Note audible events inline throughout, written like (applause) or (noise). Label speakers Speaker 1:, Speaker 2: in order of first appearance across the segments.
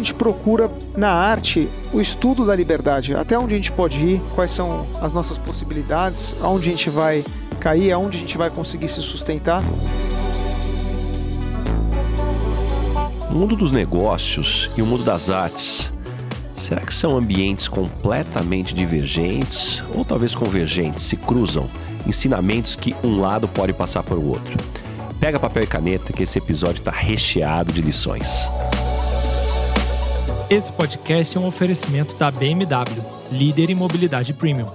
Speaker 1: gente procura na arte o estudo da liberdade, até onde a gente pode ir, quais são as nossas possibilidades, aonde a gente vai cair, aonde a gente vai conseguir se sustentar.
Speaker 2: O mundo dos negócios e o mundo das artes, será que são ambientes completamente divergentes ou talvez convergentes, se cruzam, ensinamentos que um lado pode passar para o outro? Pega papel e caneta que esse episódio está recheado de lições.
Speaker 3: Esse podcast é um oferecimento da BMW, líder em mobilidade premium.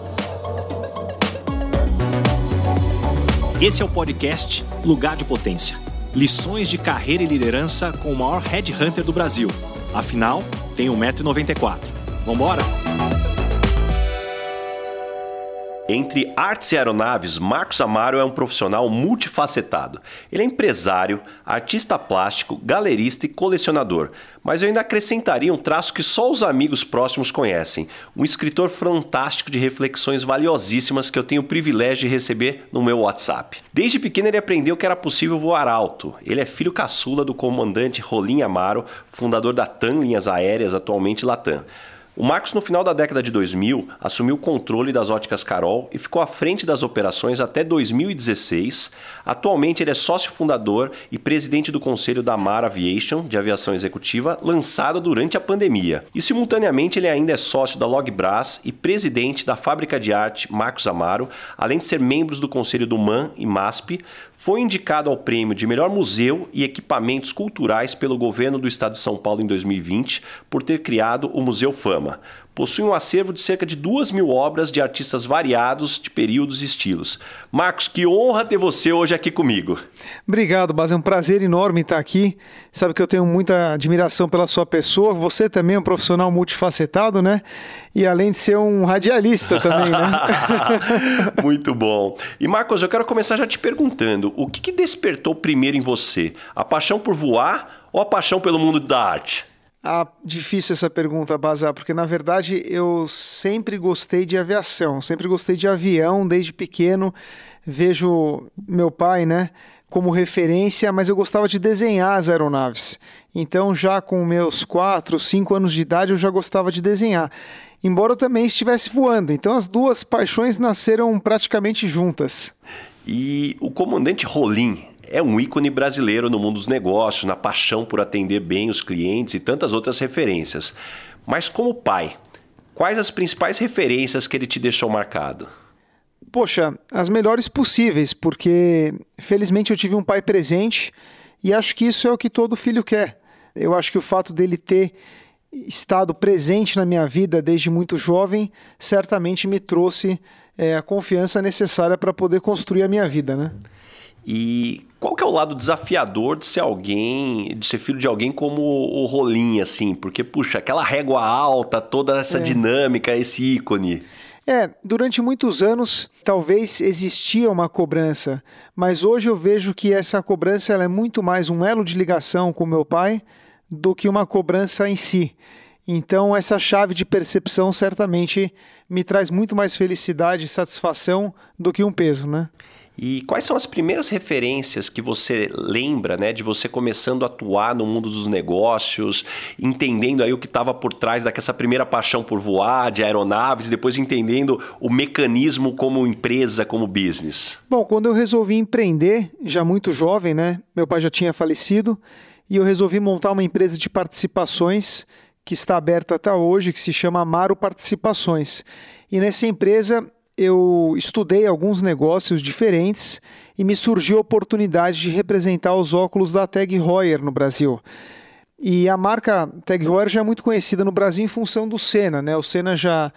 Speaker 4: Esse é o podcast Lugar de Potência. Lições de carreira e liderança com o maior headhunter do Brasil. Afinal, tem 1,94m. Vambora?
Speaker 2: Entre artes e aeronaves, Marcos Amaro é um profissional multifacetado. Ele é empresário, artista plástico, galerista e colecionador. Mas eu ainda acrescentaria um traço que só os amigos próximos conhecem: um escritor fantástico de reflexões valiosíssimas que eu tenho o privilégio de receber no meu WhatsApp. Desde pequeno ele aprendeu que era possível voar alto. Ele é filho caçula do comandante Rolim Amaro, fundador da TAM Linhas Aéreas, atualmente Latam. O Marcos, no final da década de 2000, assumiu o controle das óticas Carol e ficou à frente das operações até 2016. Atualmente, ele é sócio fundador e presidente do conselho da Mar Aviation, de aviação executiva, lançado durante a pandemia. E, simultaneamente, ele ainda é sócio da Logbras e presidente da fábrica de arte Marcos Amaro, além de ser membro do conselho do MAN e MASP, foi indicado ao prêmio de melhor museu e equipamentos culturais pelo governo do estado de São Paulo em 2020 por ter criado o Museu Fama. Possui um acervo de cerca de duas mil obras de artistas variados de períodos e estilos. Marcos, que honra ter você hoje aqui comigo.
Speaker 1: Obrigado, Bas. É um prazer enorme estar aqui. Sabe que eu tenho muita admiração pela sua pessoa. Você também é um profissional multifacetado, né? E além de ser um radialista também, né? (laughs)
Speaker 2: Muito bom. E Marcos, eu quero começar já te perguntando: o que, que despertou primeiro em você? A paixão por voar ou a paixão pelo mundo da arte?
Speaker 1: Ah, difícil essa pergunta, Bazar, porque na verdade eu sempre gostei de aviação, sempre gostei de avião desde pequeno. Vejo meu pai, né, como referência, mas eu gostava de desenhar as aeronaves. Então, já com meus 4, 5 anos de idade, eu já gostava de desenhar. Embora eu também estivesse voando. Então, as duas paixões nasceram praticamente juntas.
Speaker 2: E o comandante Rolim, é um ícone brasileiro no mundo dos negócios, na paixão por atender bem os clientes e tantas outras referências. Mas como pai, quais as principais referências que ele te deixou marcado?
Speaker 1: Poxa, as melhores possíveis, porque felizmente eu tive um pai presente e acho que isso é o que todo filho quer. Eu acho que o fato dele ter estado presente na minha vida desde muito jovem certamente me trouxe é, a confiança necessária para poder construir a minha vida, né?
Speaker 2: E qual que é o lado desafiador de ser alguém, de ser filho de alguém como o Rolim, assim? Porque, puxa, aquela régua alta, toda essa é. dinâmica, esse ícone.
Speaker 1: É, durante muitos anos talvez existia uma cobrança, mas hoje eu vejo que essa cobrança é muito mais um elo de ligação com meu pai do que uma cobrança em si. Então, essa chave de percepção certamente me traz muito mais felicidade e satisfação do que um peso, né?
Speaker 2: E quais são as primeiras referências que você lembra, né, de você começando a atuar no mundo dos negócios, entendendo aí o que estava por trás daquela primeira paixão por voar, de aeronaves, depois entendendo o mecanismo como empresa, como business?
Speaker 1: Bom, quando eu resolvi empreender, já muito jovem, né, meu pai já tinha falecido, e eu resolvi montar uma empresa de participações que está aberta até hoje, que se chama Amaro Participações. E nessa empresa eu estudei alguns negócios diferentes e me surgiu a oportunidade de representar os óculos da Tag Heuer no Brasil. E a marca Tag Heuer já é muito conhecida no Brasil em função do Senna, né? O Senna já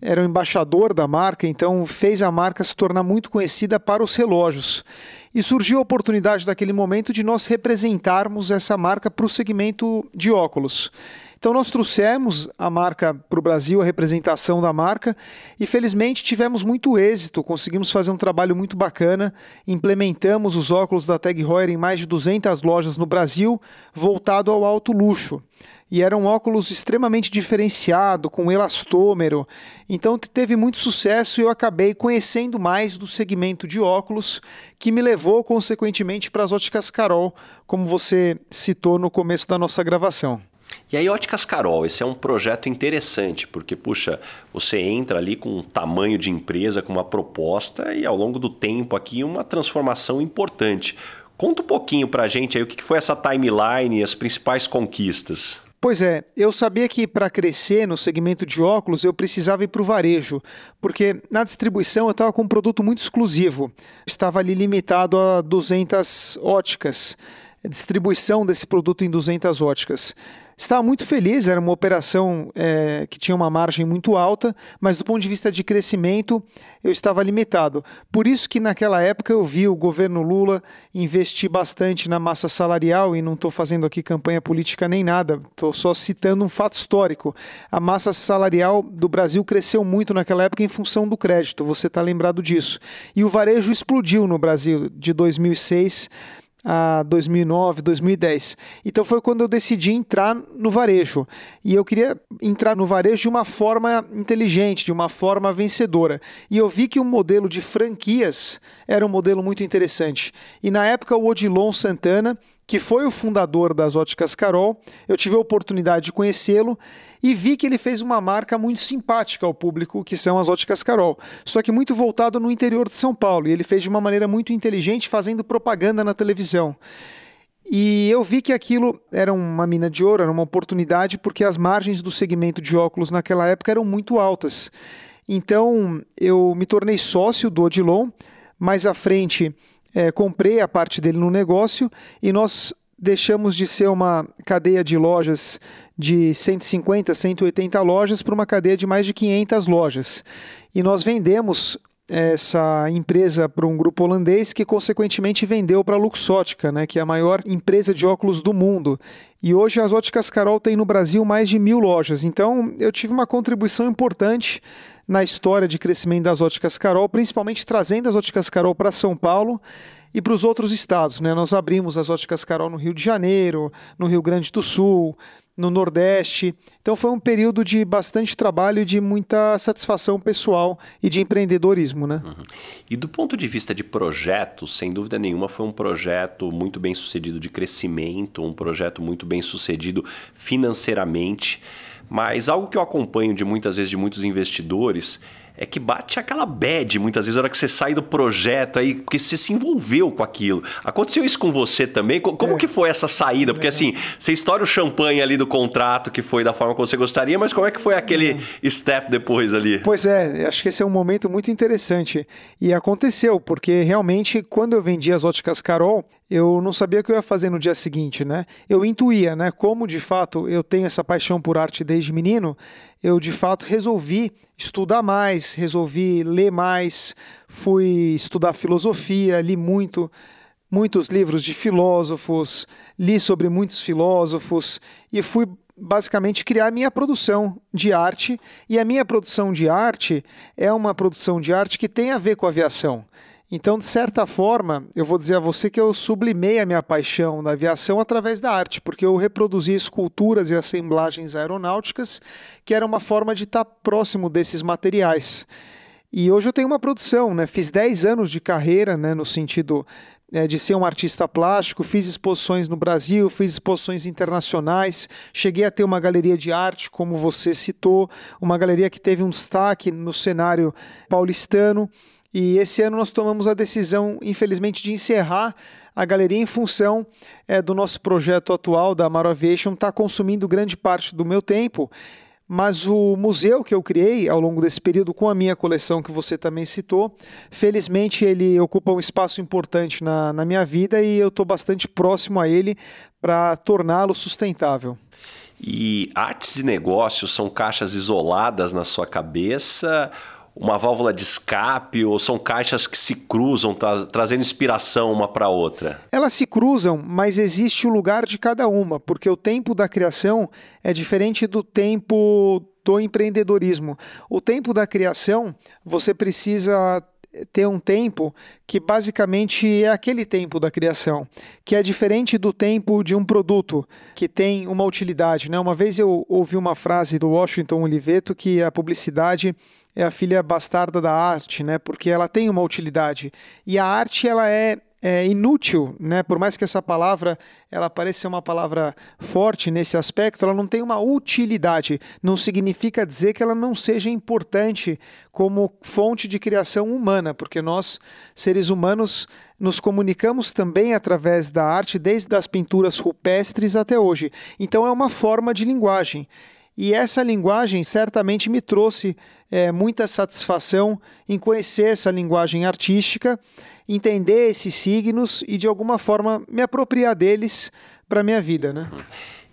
Speaker 1: era o embaixador da marca, então fez a marca se tornar muito conhecida para os relógios. E surgiu a oportunidade naquele momento de nós representarmos essa marca para o segmento de óculos. Então nós trouxemos a marca para o Brasil, a representação da marca, e felizmente tivemos muito êxito, conseguimos fazer um trabalho muito bacana, implementamos os óculos da Tag Heuer em mais de 200 lojas no Brasil, voltado ao alto luxo. E era um óculos extremamente diferenciado, com elastômero. Então teve muito sucesso e eu acabei conhecendo mais do segmento de óculos, que me levou consequentemente para as óticas Carol, como você citou no começo da nossa gravação.
Speaker 2: E aí, Óticas Carol, esse é um projeto interessante, porque, puxa, você entra ali com um tamanho de empresa, com uma proposta e ao longo do tempo aqui uma transformação importante. Conta um pouquinho pra gente aí o que foi essa timeline e as principais conquistas.
Speaker 1: Pois é, eu sabia que para crescer no segmento de óculos eu precisava ir para o varejo, porque na distribuição eu estava com um produto muito exclusivo, estava ali limitado a 200 óticas, distribuição desse produto em 200 óticas. Estava muito feliz, era uma operação é, que tinha uma margem muito alta, mas do ponto de vista de crescimento eu estava limitado. Por isso que naquela época eu vi o governo Lula investir bastante na massa salarial, e não estou fazendo aqui campanha política nem nada, estou só citando um fato histórico. A massa salarial do Brasil cresceu muito naquela época em função do crédito, você está lembrado disso. E o varejo explodiu no Brasil de 2006 a 2009, 2010. Então foi quando eu decidi entrar no varejo. E eu queria entrar no varejo de uma forma inteligente, de uma forma vencedora. E eu vi que o modelo de franquias era um modelo muito interessante. E na época o Odilon Santana, que foi o fundador das Óticas Carol, eu tive a oportunidade de conhecê-lo e vi que ele fez uma marca muito simpática ao público, que são as Óticas Carol, só que muito voltado no interior de São Paulo, e ele fez de uma maneira muito inteligente, fazendo propaganda na televisão. E eu vi que aquilo era uma mina de ouro, era uma oportunidade, porque as margens do segmento de óculos naquela época eram muito altas. Então eu me tornei sócio do Odilon, mais à frente é, comprei a parte dele no negócio e nós deixamos de ser uma cadeia de lojas de 150, 180 lojas para uma cadeia de mais de 500 lojas. E nós vendemos essa empresa para um grupo holandês que consequentemente vendeu para a Luxótica, né, que é a maior empresa de óculos do mundo. E hoje as óticas Carol têm no Brasil mais de mil lojas. Então eu tive uma contribuição importante na história de crescimento das óticas Carol, principalmente trazendo as óticas Carol para São Paulo e para os outros estados. Né? Nós abrimos as óticas Carol no Rio de Janeiro, no Rio Grande do Sul, no Nordeste. Então foi um período de bastante trabalho e de muita satisfação pessoal e de empreendedorismo. Né? Uhum.
Speaker 2: E do ponto de vista de projetos, sem dúvida nenhuma, foi um projeto muito bem sucedido de crescimento, um projeto muito bem sucedido financeiramente. Mas algo que eu acompanho de muitas vezes de muitos investidores é que bate aquela bad muitas vezes na hora que você sai do projeto aí, porque você se envolveu com aquilo. Aconteceu isso com você também? Como é. que foi essa saída? Porque é. assim, você estoura o champanhe ali do contrato que foi da forma como você gostaria, mas como é que foi aquele é. step depois ali?
Speaker 1: Pois é, acho que esse é um momento muito interessante. E aconteceu, porque realmente quando eu vendi as óticas Carol, eu não sabia o que eu ia fazer no dia seguinte, né? Eu intuía, né? Como de fato eu tenho essa paixão por arte desde menino, eu de fato resolvi estudar mais, resolvi ler mais, fui estudar filosofia, li muito, muitos livros de filósofos, li sobre muitos filósofos e fui basicamente criar minha produção de arte. E a minha produção de arte é uma produção de arte que tem a ver com aviação. Então, de certa forma, eu vou dizer a você que eu sublimei a minha paixão da aviação através da arte, porque eu reproduzi esculturas e assemblagens aeronáuticas, que era uma forma de estar próximo desses materiais. E hoje eu tenho uma produção, né? Fiz 10 anos de carreira, né, no sentido é, de ser um artista plástico, fiz exposições no Brasil, fiz exposições internacionais, cheguei a ter uma galeria de arte, como você citou, uma galeria que teve um destaque no cenário paulistano. E esse ano nós tomamos a decisão, infelizmente, de encerrar a galeria em função é, do nosso projeto atual da Amaro Aviation está consumindo grande parte do meu tempo. Mas o museu que eu criei ao longo desse período com a minha coleção que você também citou, felizmente ele ocupa um espaço importante na, na minha vida e eu estou bastante próximo a ele para torná-lo sustentável.
Speaker 2: E artes e negócios são caixas isoladas na sua cabeça uma válvula de escape ou são caixas que se cruzam, tra trazendo inspiração uma para outra?
Speaker 1: Elas se cruzam, mas existe o lugar de cada uma, porque o tempo da criação é diferente do tempo do empreendedorismo. O tempo da criação, você precisa ter um tempo que basicamente é aquele tempo da criação, que é diferente do tempo de um produto que tem uma utilidade. Né? Uma vez eu ouvi uma frase do Washington Oliveto que a publicidade é a filha bastarda da arte, né? Porque ela tem uma utilidade. E a arte ela é é inútil, né? Por mais que essa palavra ela pareça uma palavra forte nesse aspecto, ela não tem uma utilidade. Não significa dizer que ela não seja importante como fonte de criação humana, porque nós, seres humanos, nos comunicamos também através da arte, desde as pinturas rupestres até hoje. Então é uma forma de linguagem. E essa linguagem certamente me trouxe é, muita satisfação em conhecer essa linguagem artística entender esses signos e de alguma forma me apropriar deles para a minha vida, né?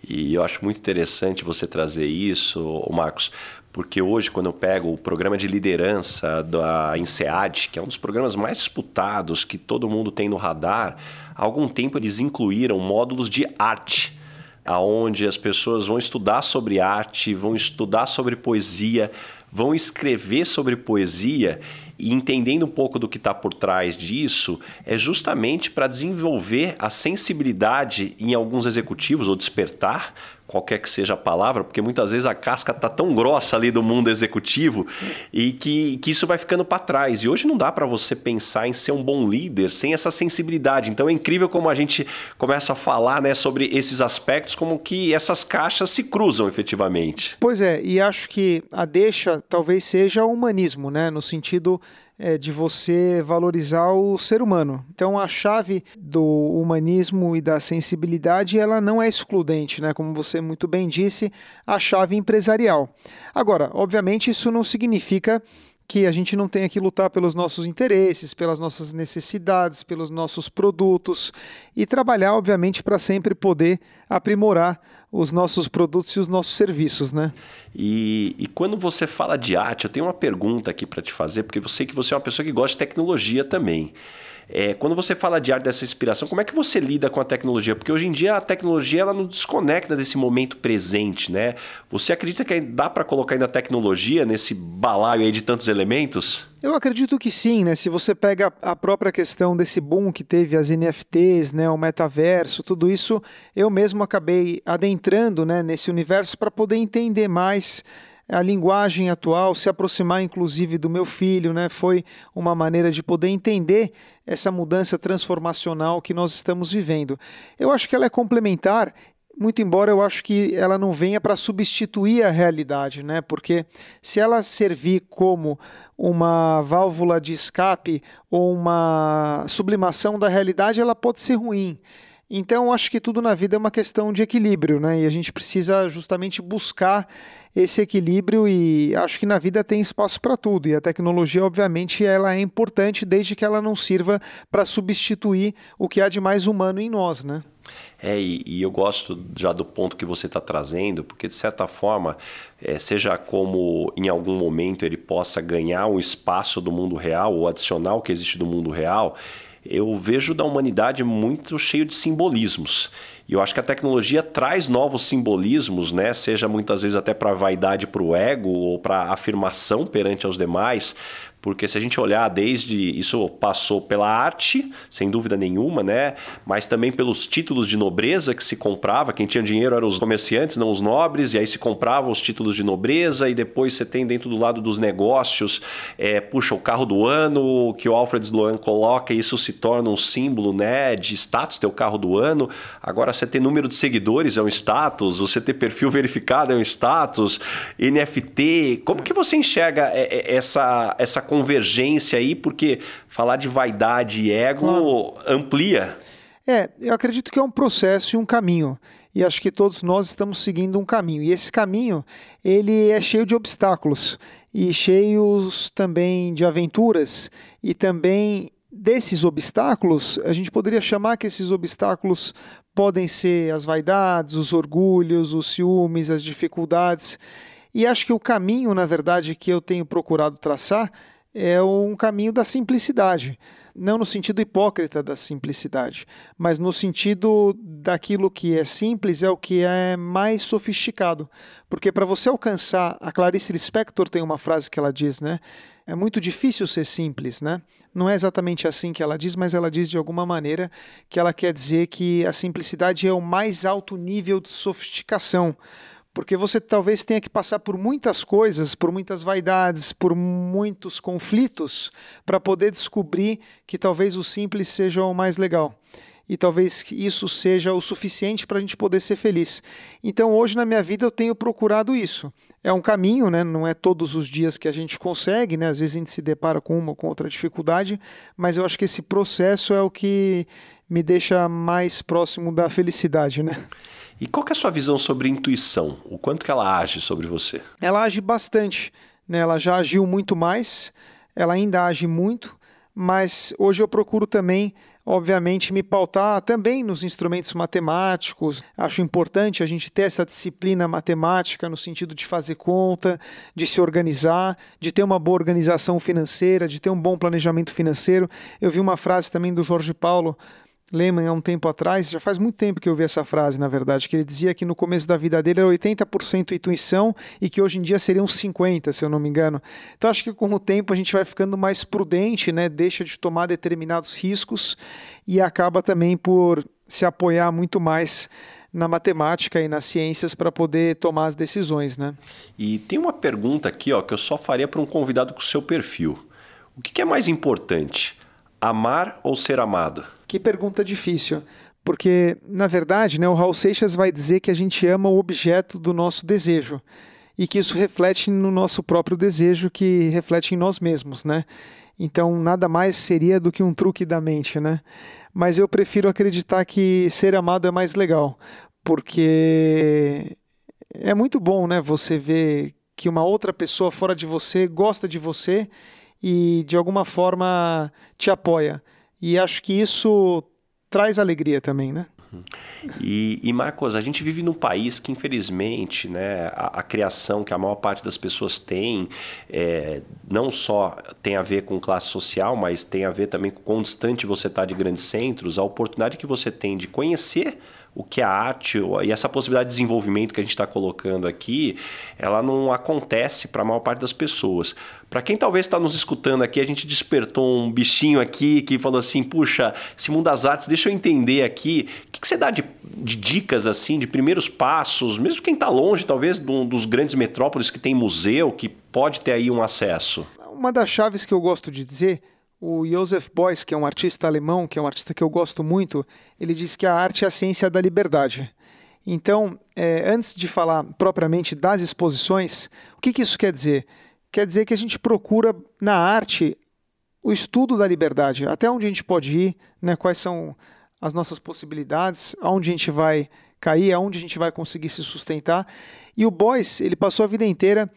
Speaker 2: E eu acho muito interessante você trazer isso, Marcos, porque hoje, quando eu pego o programa de liderança da INSEAD, que é um dos programas mais disputados que todo mundo tem no radar, há algum tempo eles incluíram módulos de arte, aonde as pessoas vão estudar sobre arte, vão estudar sobre poesia, vão escrever sobre poesia e entendendo um pouco do que está por trás disso, é justamente para desenvolver a sensibilidade em alguns executivos, ou despertar, qualquer que seja a palavra, porque muitas vezes a casca está tão grossa ali do mundo executivo e que, que isso vai ficando para trás. E hoje não dá para você pensar em ser um bom líder sem essa sensibilidade. Então é incrível como a gente começa a falar né, sobre esses aspectos, como que essas caixas se cruzam efetivamente.
Speaker 1: Pois é, e acho que a deixa talvez seja o humanismo, né? No sentido é, de você valorizar o ser humano. Então a chave do humanismo e da sensibilidade ela não é excludente, né? Como você muito bem disse, a chave empresarial. Agora, obviamente isso não significa que a gente não tenha que lutar pelos nossos interesses, pelas nossas necessidades, pelos nossos produtos e trabalhar, obviamente, para sempre poder aprimorar os nossos produtos e os nossos serviços, né?
Speaker 2: E, e quando você fala de arte, eu tenho uma pergunta aqui para te fazer, porque eu sei que você é uma pessoa que gosta de tecnologia também. É, quando você fala de arte dessa inspiração, como é que você lida com a tecnologia? Porque hoje em dia a tecnologia ela nos desconecta desse momento presente, né? Você acredita que dá para colocar ainda a tecnologia nesse balaio aí de tantos elementos?
Speaker 1: Eu acredito que sim, né? Se você pega a própria questão desse boom que teve as NFTs, né, o metaverso, tudo isso, eu mesmo acabei adentrando, né, nesse universo para poder entender mais a linguagem atual, se aproximar inclusive do meu filho, né? Foi uma maneira de poder entender essa mudança transformacional que nós estamos vivendo. Eu acho que ela é complementar muito embora eu acho que ela não venha para substituir a realidade, né? Porque se ela servir como uma válvula de escape ou uma sublimação da realidade, ela pode ser ruim. Então, acho que tudo na vida é uma questão de equilíbrio, né? E a gente precisa justamente buscar esse equilíbrio e acho que na vida tem espaço para tudo. E a tecnologia, obviamente, ela é importante desde que ela não sirva para substituir o que há de mais humano em nós, né?
Speaker 2: É, e, e, eu gosto já do ponto que você está trazendo, porque de certa forma, é, seja como em algum momento ele possa ganhar um espaço do mundo real ou adicionar o que existe do mundo real, eu vejo da humanidade muito cheio de simbolismos. E eu acho que a tecnologia traz novos simbolismos, né? seja muitas vezes até para vaidade, para o ego ou para afirmação perante aos demais, porque se a gente olhar desde isso passou pela arte, sem dúvida nenhuma, né? Mas também pelos títulos de nobreza que se comprava. Quem tinha dinheiro eram os comerciantes, não os nobres, e aí se comprava os títulos de nobreza, e depois você tem dentro do lado dos negócios, é, puxa, o carro do ano, que o Alfred Sloan coloca, e isso se torna um símbolo né, de status, ter o carro do ano. Agora você ter número de seguidores é um status, você ter perfil verificado é um status, NFT. Como que você enxerga é, é, essa, essa convergência aí, porque falar de vaidade e ego claro. amplia.
Speaker 1: É, eu acredito que é um processo e um caminho. E acho que todos nós estamos seguindo um caminho. E esse caminho, ele é cheio de obstáculos e cheios também de aventuras e também desses obstáculos, a gente poderia chamar que esses obstáculos podem ser as vaidades, os orgulhos, os ciúmes, as dificuldades. E acho que o caminho, na verdade, que eu tenho procurado traçar é um caminho da simplicidade. Não no sentido hipócrita da simplicidade, mas no sentido daquilo que é simples é o que é mais sofisticado. Porque para você alcançar, a Clarice Lispector tem uma frase que ela diz, né? É muito difícil ser simples, né? Não é exatamente assim que ela diz, mas ela diz de alguma maneira que ela quer dizer que a simplicidade é o mais alto nível de sofisticação porque você talvez tenha que passar por muitas coisas, por muitas vaidades, por muitos conflitos, para poder descobrir que talvez o simples seja o mais legal. E talvez isso seja o suficiente para a gente poder ser feliz. Então, hoje na minha vida, eu tenho procurado isso. É um caminho, né? não é todos os dias que a gente consegue, né? às vezes a gente se depara com uma ou com outra dificuldade, mas eu acho que esse processo é o que me deixa mais próximo da felicidade. Né?
Speaker 2: E qual é a sua visão sobre intuição? O quanto que ela age sobre você?
Speaker 1: Ela age bastante. Né? Ela já agiu muito mais, ela ainda age muito, mas hoje eu procuro também, obviamente, me pautar também nos instrumentos matemáticos. Acho importante a gente ter essa disciplina matemática no sentido de fazer conta, de se organizar, de ter uma boa organização financeira, de ter um bom planejamento financeiro. Eu vi uma frase também do Jorge Paulo Lehman há um tempo atrás, já faz muito tempo que eu vi essa frase, na verdade, que ele dizia que no começo da vida dele era 80% intuição e que hoje em dia seriam 50%, se eu não me engano. Então acho que com o tempo a gente vai ficando mais prudente, né? deixa de tomar determinados riscos e acaba também por se apoiar muito mais na matemática e nas ciências para poder tomar as decisões, né?
Speaker 2: E tem uma pergunta aqui, ó, que eu só faria para um convidado com o seu perfil. O que é mais importante, amar ou ser amado?
Speaker 1: Que pergunta difícil. Porque, na verdade, né, o Raul Seixas vai dizer que a gente ama o objeto do nosso desejo e que isso reflete no nosso próprio desejo, que reflete em nós mesmos, né? Então, nada mais seria do que um truque da mente, né? Mas eu prefiro acreditar que ser amado é mais legal, porque é muito bom, né? Você ver que uma outra pessoa fora de você gosta de você e de alguma forma te apoia. E acho que isso traz alegria também, né?
Speaker 2: E, e, Marcos, a gente vive num país que, infelizmente, né, a, a criação que a maior parte das pessoas tem, é, não só tem a ver com classe social, mas tem a ver também com quão distante você está de grandes centros, a oportunidade que você tem de conhecer o que a arte e essa possibilidade de desenvolvimento que a gente está colocando aqui, ela não acontece para a maior parte das pessoas. Para quem talvez está nos escutando aqui, a gente despertou um bichinho aqui que falou assim: puxa, esse mundo das artes, deixa eu entender aqui. O que, que você dá de, de, dicas, assim, de primeiros passos, mesmo quem está longe, talvez, dos grandes metrópoles que tem museu, que pode ter aí um acesso?
Speaker 1: Uma das chaves que eu gosto de dizer o Joseph Beuys, que é um artista alemão, que é um artista que eu gosto muito, ele diz que a arte é a ciência da liberdade. Então, é, antes de falar propriamente das exposições, o que, que isso quer dizer? Quer dizer que a gente procura na arte o estudo da liberdade, até onde a gente pode ir, né, quais são as nossas possibilidades, aonde a gente vai cair, aonde a gente vai conseguir se sustentar. E o Beuys, ele passou a vida inteira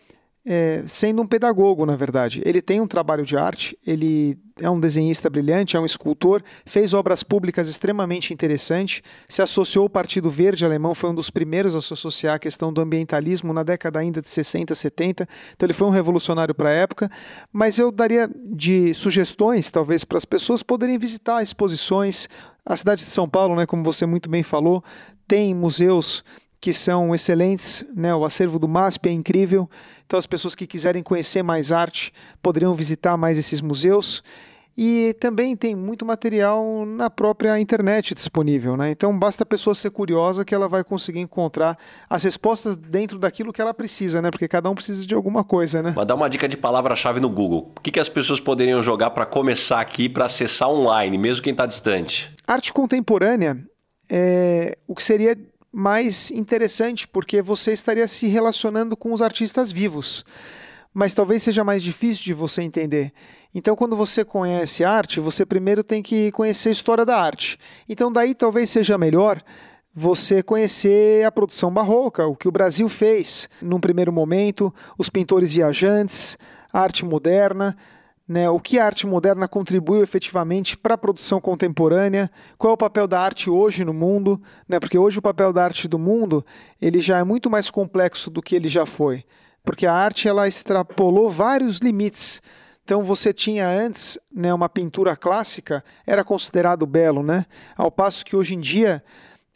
Speaker 1: é, sendo um pedagogo, na verdade. Ele tem um trabalho de arte, ele é um desenhista brilhante, é um escultor, fez obras públicas extremamente interessantes, se associou ao Partido Verde alemão, foi um dos primeiros a se associar à questão do ambientalismo na década ainda de 60, 70, então ele foi um revolucionário para a época, mas eu daria de sugestões, talvez, para as pessoas poderem visitar exposições, a cidade de São Paulo, né, como você muito bem falou, tem museus que são excelentes, né? o acervo do MASP é incrível, então as pessoas que quiserem conhecer mais arte poderiam visitar mais esses museus. E também tem muito material na própria internet disponível, né? Então basta a pessoa ser curiosa que ela vai conseguir encontrar as respostas dentro daquilo que ela precisa, né? Porque cada um precisa de alguma coisa, né?
Speaker 2: Mas dá uma dica de palavra-chave no Google. O que, que as pessoas poderiam jogar para começar aqui, para acessar online, mesmo quem está distante?
Speaker 1: Arte contemporânea é o que seria mais interessante, porque você estaria se relacionando com os artistas vivos. Mas talvez seja mais difícil de você entender. Então, quando você conhece arte, você primeiro tem que conhecer a história da arte. Então, daí talvez seja melhor você conhecer a produção barroca, o que o Brasil fez num primeiro momento, os pintores viajantes, a arte moderna né, o que a arte moderna contribuiu efetivamente para a produção contemporânea, qual é o papel da arte hoje no mundo, né, porque hoje o papel da arte do mundo ele já é muito mais complexo do que ele já foi, porque a arte ela extrapolou vários limites. Então você tinha antes né, uma pintura clássica, era considerado belo, né? ao passo que hoje em dia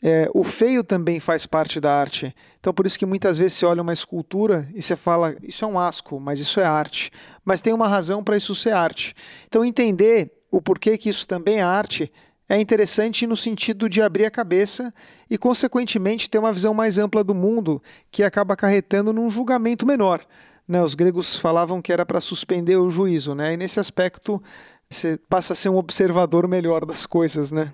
Speaker 1: é, o feio também faz parte da arte. Então, por isso que muitas vezes você olha uma escultura e você fala, isso é um asco, mas isso é arte. Mas tem uma razão para isso ser arte. Então, entender o porquê que isso também é arte é interessante no sentido de abrir a cabeça e, consequentemente, ter uma visão mais ampla do mundo que acaba acarretando num julgamento menor. Né? Os gregos falavam que era para suspender o juízo, né? e nesse aspecto você passa a ser um observador melhor das coisas. Né?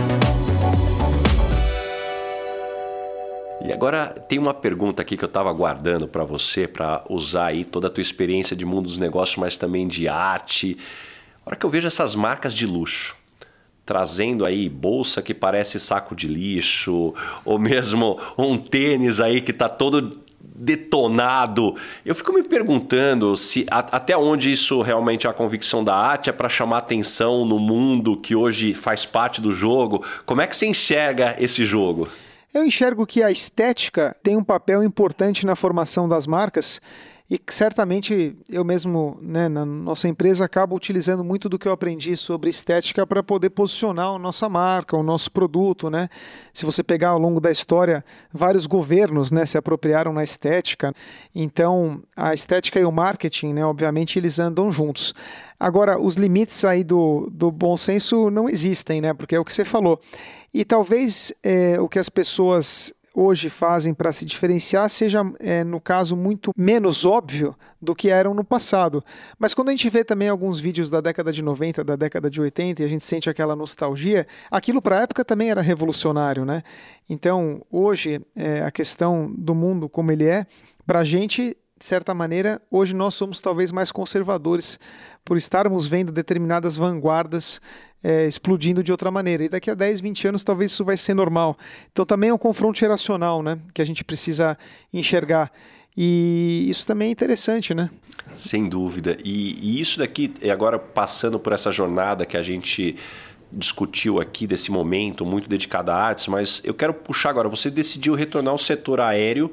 Speaker 2: E agora tem uma pergunta aqui que eu estava guardando para você, para usar aí toda a tua experiência de mundo dos negócios, mas também de arte. A hora que eu vejo essas marcas de luxo, trazendo aí bolsa que parece saco de lixo, ou mesmo um tênis aí que está todo detonado. Eu fico me perguntando se a, até onde isso realmente é a convicção da arte, é para chamar atenção no mundo que hoje faz parte do jogo. Como é que você enxerga esse jogo?
Speaker 1: Eu enxergo que a estética tem um papel importante na formação das marcas e certamente eu mesmo, né, na nossa empresa, acabo utilizando muito do que eu aprendi sobre estética para poder posicionar a nossa marca, o nosso produto. Né? Se você pegar ao longo da história, vários governos né, se apropriaram na estética. Então, a estética e o marketing, né, obviamente, eles andam juntos. Agora, os limites aí do, do bom senso não existem, né? porque é o que você falou. E talvez é, o que as pessoas hoje fazem para se diferenciar seja, é, no caso, muito menos óbvio do que eram no passado. Mas quando a gente vê também alguns vídeos da década de 90, da década de 80 e a gente sente aquela nostalgia, aquilo para a época também era revolucionário, né? Então, hoje, é, a questão do mundo como ele é, para a gente, de certa maneira, hoje nós somos talvez mais conservadores por estarmos vendo determinadas vanguardas é, explodindo de outra maneira. E daqui a 10, 20 anos talvez isso vai ser normal. Então também é um confronto geracional né, que a gente precisa enxergar. E isso também é interessante, né?
Speaker 2: Sem dúvida. E, e isso daqui, agora passando por essa jornada que a gente discutiu aqui desse momento, muito dedicado a artes, mas eu quero puxar agora. Você decidiu retornar ao setor aéreo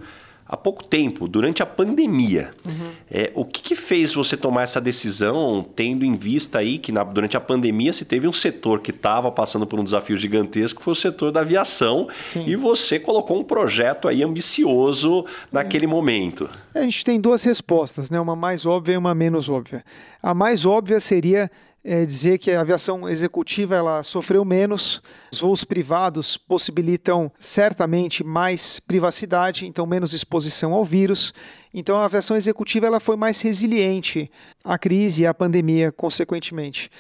Speaker 2: há pouco tempo, durante a pandemia. Uhum. É, o que, que, fez você tomar essa decisão, tendo em vista aí que na, durante a pandemia se teve um setor que estava passando por um desafio gigantesco, que foi o setor da aviação, Sim. e você colocou um projeto aí ambicioso naquele uhum. momento.
Speaker 1: A gente tem duas respostas, né? uma mais óbvia e uma menos óbvia. A mais óbvia seria é dizer que a aviação executiva ela sofreu menos, os voos privados possibilitam certamente mais privacidade, então menos exposição ao vírus. Então a aviação executiva ela foi mais resiliente à crise e à pandemia, consequentemente,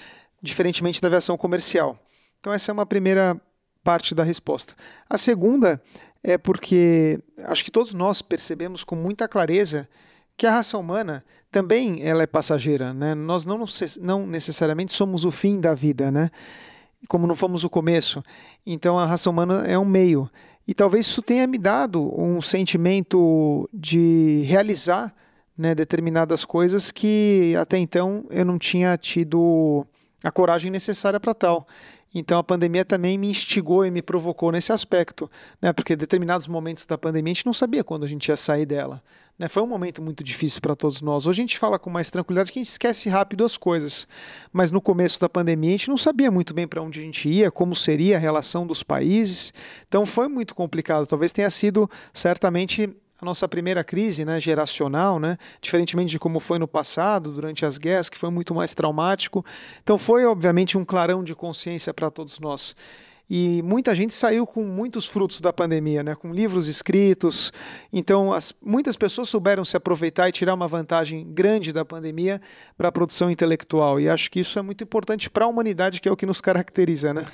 Speaker 1: diferentemente da aviação comercial. Então essa é uma primeira parte da resposta. A segunda é porque acho que todos nós percebemos com muita clareza que a raça humana também ela é passageira, né? Nós não, não necessariamente somos o fim da vida, né? Como não fomos o começo. Então a raça humana é um meio. E talvez isso tenha me dado um sentimento de realizar né, determinadas coisas que até então eu não tinha tido a coragem necessária para tal. Então a pandemia também me instigou e me provocou nesse aspecto, né? Porque determinados momentos da pandemia a gente não sabia quando a gente ia sair dela. Né? Foi um momento muito difícil para todos nós. Hoje a gente fala com mais tranquilidade que a gente esquece rápido as coisas. Mas no começo da pandemia a gente não sabia muito bem para onde a gente ia, como seria a relação dos países. Então foi muito complicado. Talvez tenha sido certamente a nossa primeira crise né, geracional, né, diferentemente de como foi no passado, durante as guerras, que foi muito mais traumático. Então, foi, obviamente, um clarão de consciência para todos nós. E muita gente saiu com muitos frutos da pandemia, né? com livros escritos. Então, as, muitas pessoas souberam se aproveitar e tirar uma vantagem grande da pandemia para a produção intelectual. E acho que isso é muito importante para a humanidade, que é o que nos caracteriza. Né?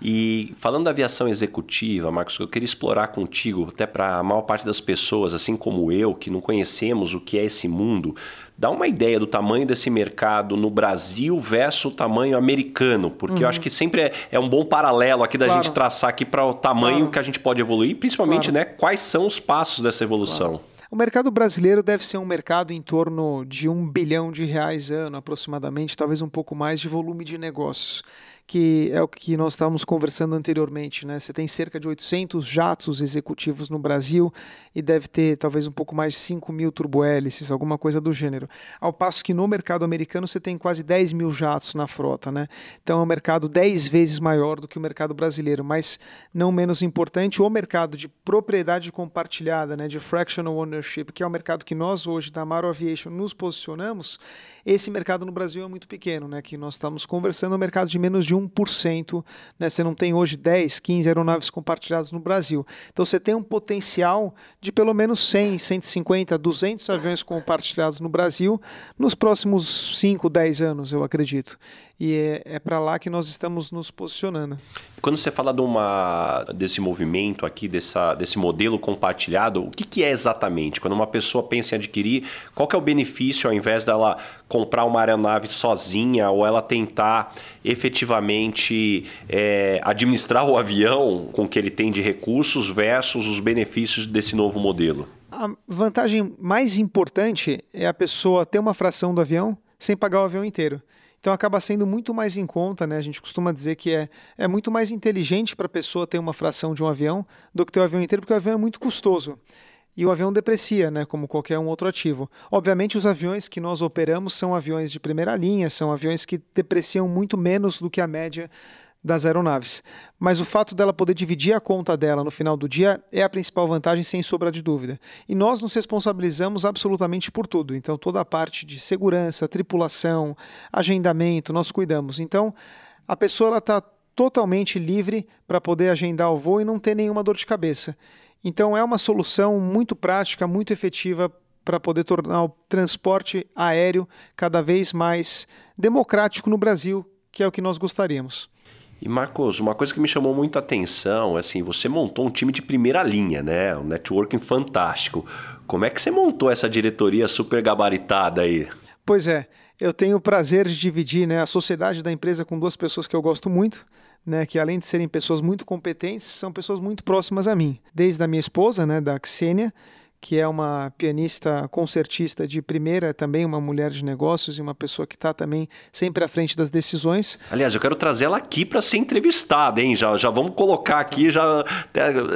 Speaker 2: E falando da aviação executiva, Marcos, eu queria explorar contigo, até para a maior parte das pessoas, assim como eu, que não conhecemos o que é esse mundo, Dá uma ideia do tamanho desse mercado no Brasil versus o tamanho americano, porque uhum. eu acho que sempre é, é, um bom paralelo aqui da claro. gente traçar aqui para o tamanho claro. que a gente pode evoluir, principalmente claro. né, quais são os passos dessa evolução.
Speaker 1: O mercado brasileiro deve ser um mercado em torno de um bilhão de reais ano, aproximadamente, talvez um pouco mais de volume de negócios que é o que nós estávamos conversando anteriormente. Né? Você tem cerca de 800 jatos executivos no Brasil e deve ter talvez um pouco mais de 5 mil turbohélices, alguma coisa do gênero. Ao passo que no mercado americano você tem quase 10 mil jatos na frota. Né? Então é um mercado 10 vezes maior do que o mercado brasileiro, mas não menos importante, o mercado de propriedade compartilhada, né? de fractional ownership, que é o mercado que nós hoje da Amaro Aviation nos posicionamos, esse mercado no Brasil é muito pequeno, né? que nós estamos conversando, é um mercado de menos de 1%. Né? Você não tem hoje 10, 15 aeronaves compartilhadas no Brasil. Então você tem um potencial de pelo menos 100, 150, 200 aviões compartilhados no Brasil nos próximos 5, 10 anos, eu acredito. E é, é para lá que nós estamos nos posicionando.
Speaker 2: Quando você fala de uma, desse movimento aqui, dessa, desse modelo compartilhado, o que, que é exatamente? Quando uma pessoa pensa em adquirir, qual que é o benefício ao invés dela comprar uma aeronave sozinha ou ela tentar efetivamente é, administrar o avião com o que ele tem de recursos versus os benefícios desse novo modelo?
Speaker 1: A vantagem mais importante é a pessoa ter uma fração do avião sem pagar o avião inteiro. Então acaba sendo muito mais em conta, né? A gente costuma dizer que é, é muito mais inteligente para a pessoa ter uma fração de um avião do que ter o avião inteiro, porque o avião é muito custoso. E o avião deprecia, né, como qualquer um outro ativo. Obviamente, os aviões que nós operamos são aviões de primeira linha, são aviões que depreciam muito menos do que a média das aeronaves. Mas o fato dela poder dividir a conta dela no final do dia é a principal vantagem, sem sombra de dúvida. E nós nos responsabilizamos absolutamente por tudo. Então, toda a parte de segurança, tripulação, agendamento, nós cuidamos. Então, a pessoa está totalmente livre para poder agendar o voo e não ter nenhuma dor de cabeça. Então, é uma solução muito prática, muito efetiva para poder tornar o transporte aéreo cada vez mais democrático no Brasil, que é o que nós gostaríamos.
Speaker 2: E Marcos, uma coisa que me chamou muito a atenção, assim, você montou um time de primeira linha, né? Um networking fantástico. Como é que você montou essa diretoria super gabaritada aí?
Speaker 1: Pois é, eu tenho o prazer de dividir né, a sociedade da empresa com duas pessoas que eu gosto muito. Né, que além de serem pessoas muito competentes, são pessoas muito próximas a mim. Desde a minha esposa, né, da Xênia, que é uma pianista concertista de primeira, também uma mulher de negócios e uma pessoa que está também sempre à frente das decisões.
Speaker 2: Aliás, eu quero trazer ela aqui para ser entrevistada, hein? Já, já vamos colocar aqui já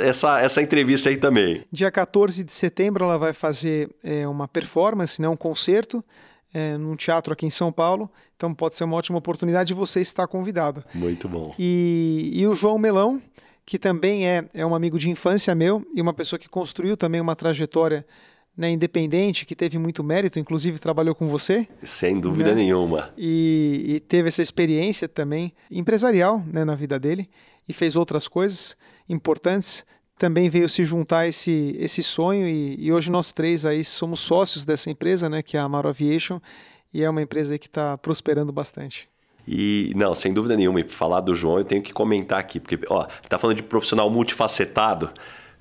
Speaker 2: essa, essa entrevista aí também.
Speaker 1: Dia 14 de setembro ela vai fazer é, uma performance, né, um concerto, é, num teatro aqui em São Paulo. Então pode ser uma ótima oportunidade de você estar convidado.
Speaker 2: Muito bom.
Speaker 1: E, e o João Melão, que também é, é um amigo de infância meu e uma pessoa que construiu também uma trajetória né, independente, que teve muito mérito, inclusive trabalhou com você.
Speaker 2: Sem dúvida né? nenhuma.
Speaker 1: E, e, teve essa experiência também empresarial né, na vida dele e fez outras coisas importantes. Também veio se juntar a esse, esse sonho e, e hoje nós três aí somos sócios dessa empresa, né, que é a Amaro Aviation, e é uma empresa que está prosperando bastante.
Speaker 2: E não, sem dúvida nenhuma, e falar do João eu tenho que comentar aqui, porque ó, tá falando de profissional multifacetado.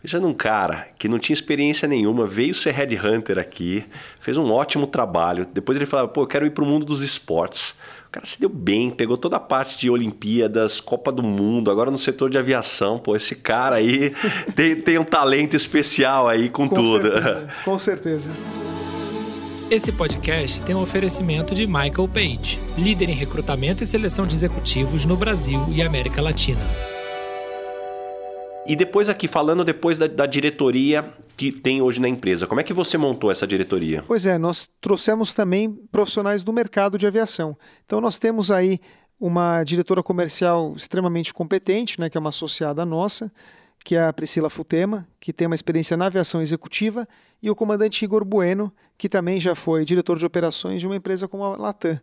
Speaker 2: Veja num cara que não tinha experiência nenhuma, veio ser headhunter aqui, fez um ótimo trabalho. Depois ele falou: pô, eu quero ir para o mundo dos esportes. O cara se deu bem, pegou toda a parte de Olimpíadas, Copa do Mundo, agora no setor de aviação. Pô, esse cara aí (laughs) tem, tem um talento especial aí com, com tudo.
Speaker 1: Certeza, (laughs) com certeza.
Speaker 3: Esse podcast tem um oferecimento de Michael Page, líder em recrutamento e seleção de executivos no Brasil e América Latina.
Speaker 2: E depois aqui, falando depois da, da, diretoria que tem hoje na empresa, como é que você montou essa diretoria?
Speaker 1: Pois é, nós trouxemos também profissionais do mercado de aviação. Então nós temos aí uma diretora comercial extremamente competente, né, que é uma associada nossa, que é a Priscila Futema, que tem uma experiência na aviação executiva, e o comandante Igor Bueno, que também já foi diretor de operações de uma empresa como a Latam.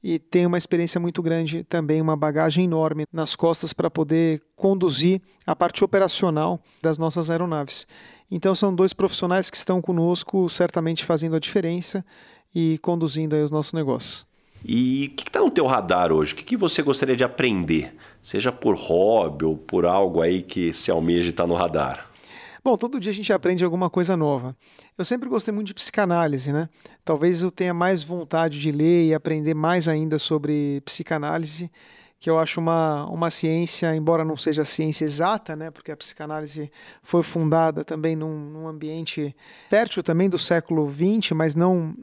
Speaker 1: E tem uma experiência muito grande também, uma bagagem enorme nas costas para poder conduzir a parte operacional das nossas aeronaves. Então são dois profissionais que estão conosco, certamente fazendo a diferença e conduzindo os nossos negócios.
Speaker 2: E o que está no teu radar hoje? O que, que você gostaria de aprender? Seja por hobby ou por algo aí que se almeja estar no radar.
Speaker 1: Bom, todo dia a gente aprende alguma coisa nova. Eu sempre gostei muito de psicanálise, né? Talvez eu tenha mais vontade de ler e aprender mais ainda sobre psicanálise, que eu acho uma, uma ciência, embora não seja ciência exata, né, porque a psicanálise foi fundada também num, num ambiente fértil também do século XX, mas não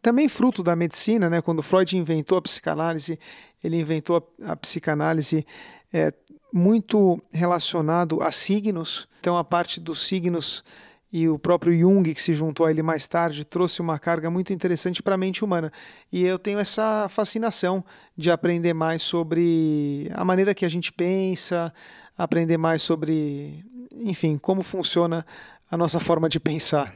Speaker 1: também fruto da medicina, né, quando Freud inventou a psicanálise, ele inventou a, a psicanálise é, muito relacionado a signos, então a parte dos signos e o próprio Jung, que se juntou a ele mais tarde, trouxe uma carga muito interessante para a mente humana. E eu tenho essa fascinação de aprender mais sobre a maneira que a gente pensa, aprender mais sobre, enfim, como funciona a nossa forma de pensar.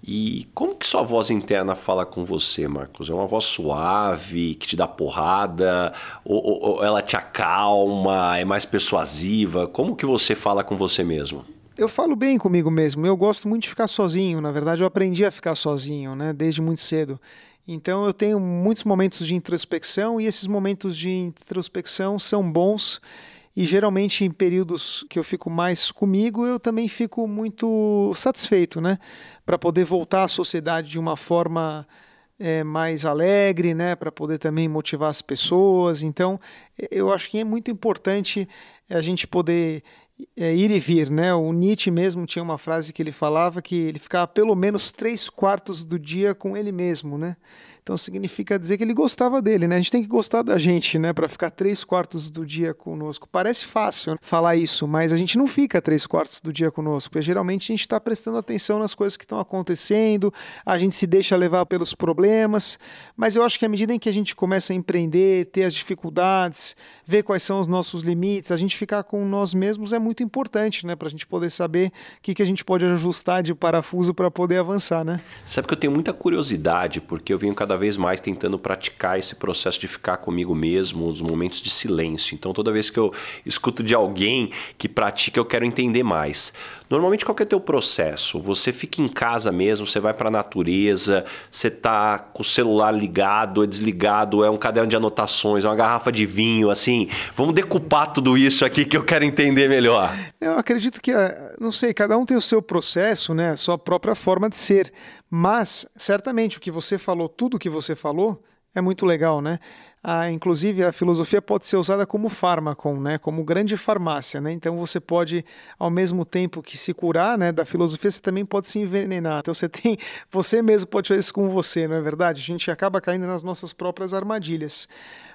Speaker 2: E como que sua voz interna fala com você, Marcos? É uma voz suave, que te dá porrada? Ou, ou, ou ela te acalma, é mais persuasiva? Como que você fala com você mesmo?
Speaker 1: Eu falo bem comigo mesmo. Eu gosto muito de ficar sozinho. Na verdade, eu aprendi a ficar sozinho, né, desde muito cedo. Então, eu tenho muitos momentos de introspecção e esses momentos de introspecção são bons. E geralmente em períodos que eu fico mais comigo, eu também fico muito satisfeito, né, para poder voltar à sociedade de uma forma é, mais alegre, né, para poder também motivar as pessoas. Então, eu acho que é muito importante a gente poder é, ir e vir, né? O Nietzsche mesmo tinha uma frase que ele falava que ele ficava pelo menos três quartos do dia com ele mesmo, né? Então significa dizer que ele gostava dele, né? A gente tem que gostar da gente, né? Para ficar três quartos do dia conosco. Parece fácil falar isso, mas a gente não fica três quartos do dia conosco, porque geralmente a gente está prestando atenção nas coisas que estão acontecendo, a gente se deixa levar pelos problemas. Mas eu acho que à medida em que a gente começa a empreender, ter as dificuldades, ver quais são os nossos limites, a gente ficar com nós mesmos é muito importante, né? Para a gente poder saber o que, que a gente pode ajustar de parafuso para poder avançar, né?
Speaker 2: Sabe que eu tenho muita curiosidade, porque eu venho cada vez mais tentando praticar esse processo de ficar comigo mesmo, os momentos de silêncio. Então, toda vez que eu escuto de alguém que pratica, eu quero entender mais. Normalmente, qual é o teu processo? Você fica em casa mesmo, você vai para a natureza, você está com o celular ligado, é desligado, é um caderno de anotações, é uma garrafa de vinho, assim. Vamos decupar tudo isso aqui que eu quero entender melhor.
Speaker 1: Eu acredito que, eh, não sei, cada um tem o seu processo, né? A sua própria forma de ser. Mas, certamente, o que você falou, tudo o que você falou, é muito legal, né? Ah, inclusive, a filosofia pode ser usada como fármaco, né? como grande farmácia. Né? Então, você pode, ao mesmo tempo que se curar né, da filosofia, você também pode se envenenar. Então, você tem, (laughs) você mesmo pode fazer isso com você, não é verdade? A gente acaba caindo nas nossas próprias armadilhas.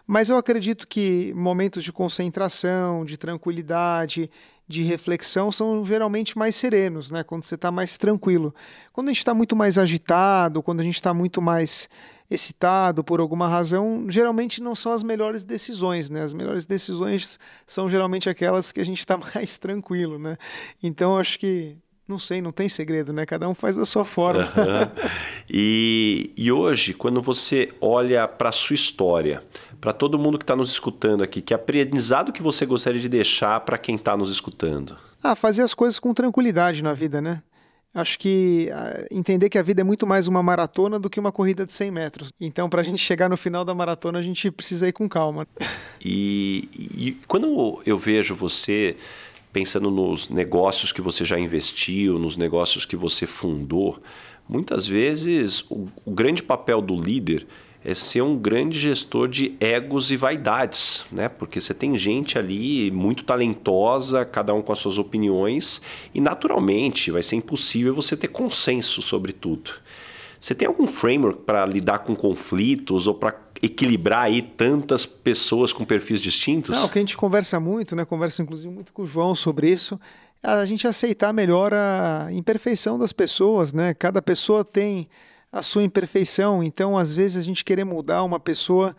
Speaker 1: Mas eu acredito que momentos de concentração, de tranquilidade, de reflexão são geralmente mais serenos, né? quando você está mais tranquilo. Quando a gente está muito mais agitado, quando a gente está muito mais excitado por alguma razão, geralmente não são as melhores decisões, né? As melhores decisões são geralmente aquelas que a gente está (laughs) mais tranquilo, né? Então acho que não sei, não tem segredo, né? Cada um faz da sua forma.
Speaker 2: Uhum. E, e hoje, quando você olha para a sua história, para todo mundo que está nos escutando aqui, que aprendizado que você gostaria de deixar para quem está nos escutando?
Speaker 1: Ah, fazer as coisas com tranquilidade na vida, né? acho que ah, entender que a vida é muito mais uma maratona do que uma corrida de 100 metros. Então, para a gente chegar no final da maratona, a gente precisa ir com calma.
Speaker 2: E, e quando eu vejo você pensando nos negócios que você já investiu, nos negócios que você fundou, muitas vezes o, o grande papel do líder é ser um grande gestor de egos e vaidades, né? Porque você tem gente ali muito talentosa, cada um com as suas opiniões, e naturalmente vai ser impossível você ter consenso sobre tudo. Você tem algum framework para lidar com conflitos ou para equilibrar aí tantas pessoas com perfis distintos?
Speaker 1: Não, o que a gente conversa muito, né? Conversa inclusive muito com o João sobre isso, a gente aceitar melhor a imperfeição das pessoas, né? Cada pessoa tem a sua imperfeição. Então, às vezes, a gente querer mudar uma pessoa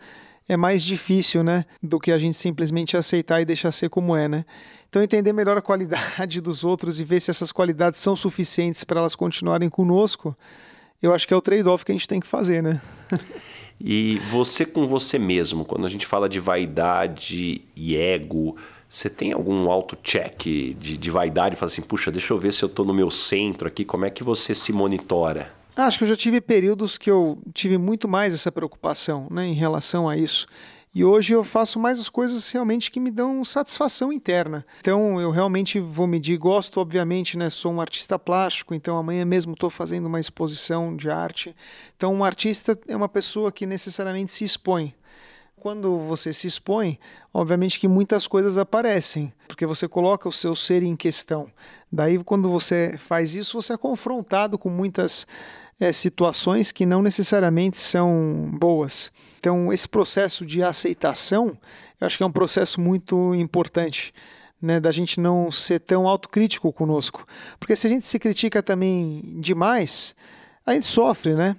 Speaker 1: é mais difícil, né? Do que a gente simplesmente aceitar e deixar ser como é, né? Então, entender melhor a qualidade (laughs) dos outros e ver se essas qualidades são suficientes para elas continuarem conosco, eu acho que é o trade-off que a gente tem que fazer, né? (laughs)
Speaker 2: e você com você mesmo, quando a gente fala de vaidade e ego, você tem algum auto-check de, de vaidade? Fala assim, puxa, deixa eu ver se eu estou no meu centro aqui, como é que você se monitora?
Speaker 1: Ah, acho que eu já tive períodos que eu tive muito mais essa preocupação né, em relação a isso. E hoje eu faço mais as coisas realmente que me dão satisfação interna. Então eu realmente vou medir, gosto, obviamente, né? Sou um artista plástico, então amanhã mesmo estou fazendo uma exposição de arte. Então um artista é uma pessoa que necessariamente se expõe. Quando você se expõe, obviamente que muitas coisas aparecem, porque você coloca o seu ser em questão. Daí, quando você faz isso, você é confrontado com muitas é, situações que não necessariamente são boas. Então, esse processo de aceitação, eu acho que é um processo muito importante. Né, da gente não ser tão autocrítico conosco. Porque se a gente se critica também demais, a gente sofre, né?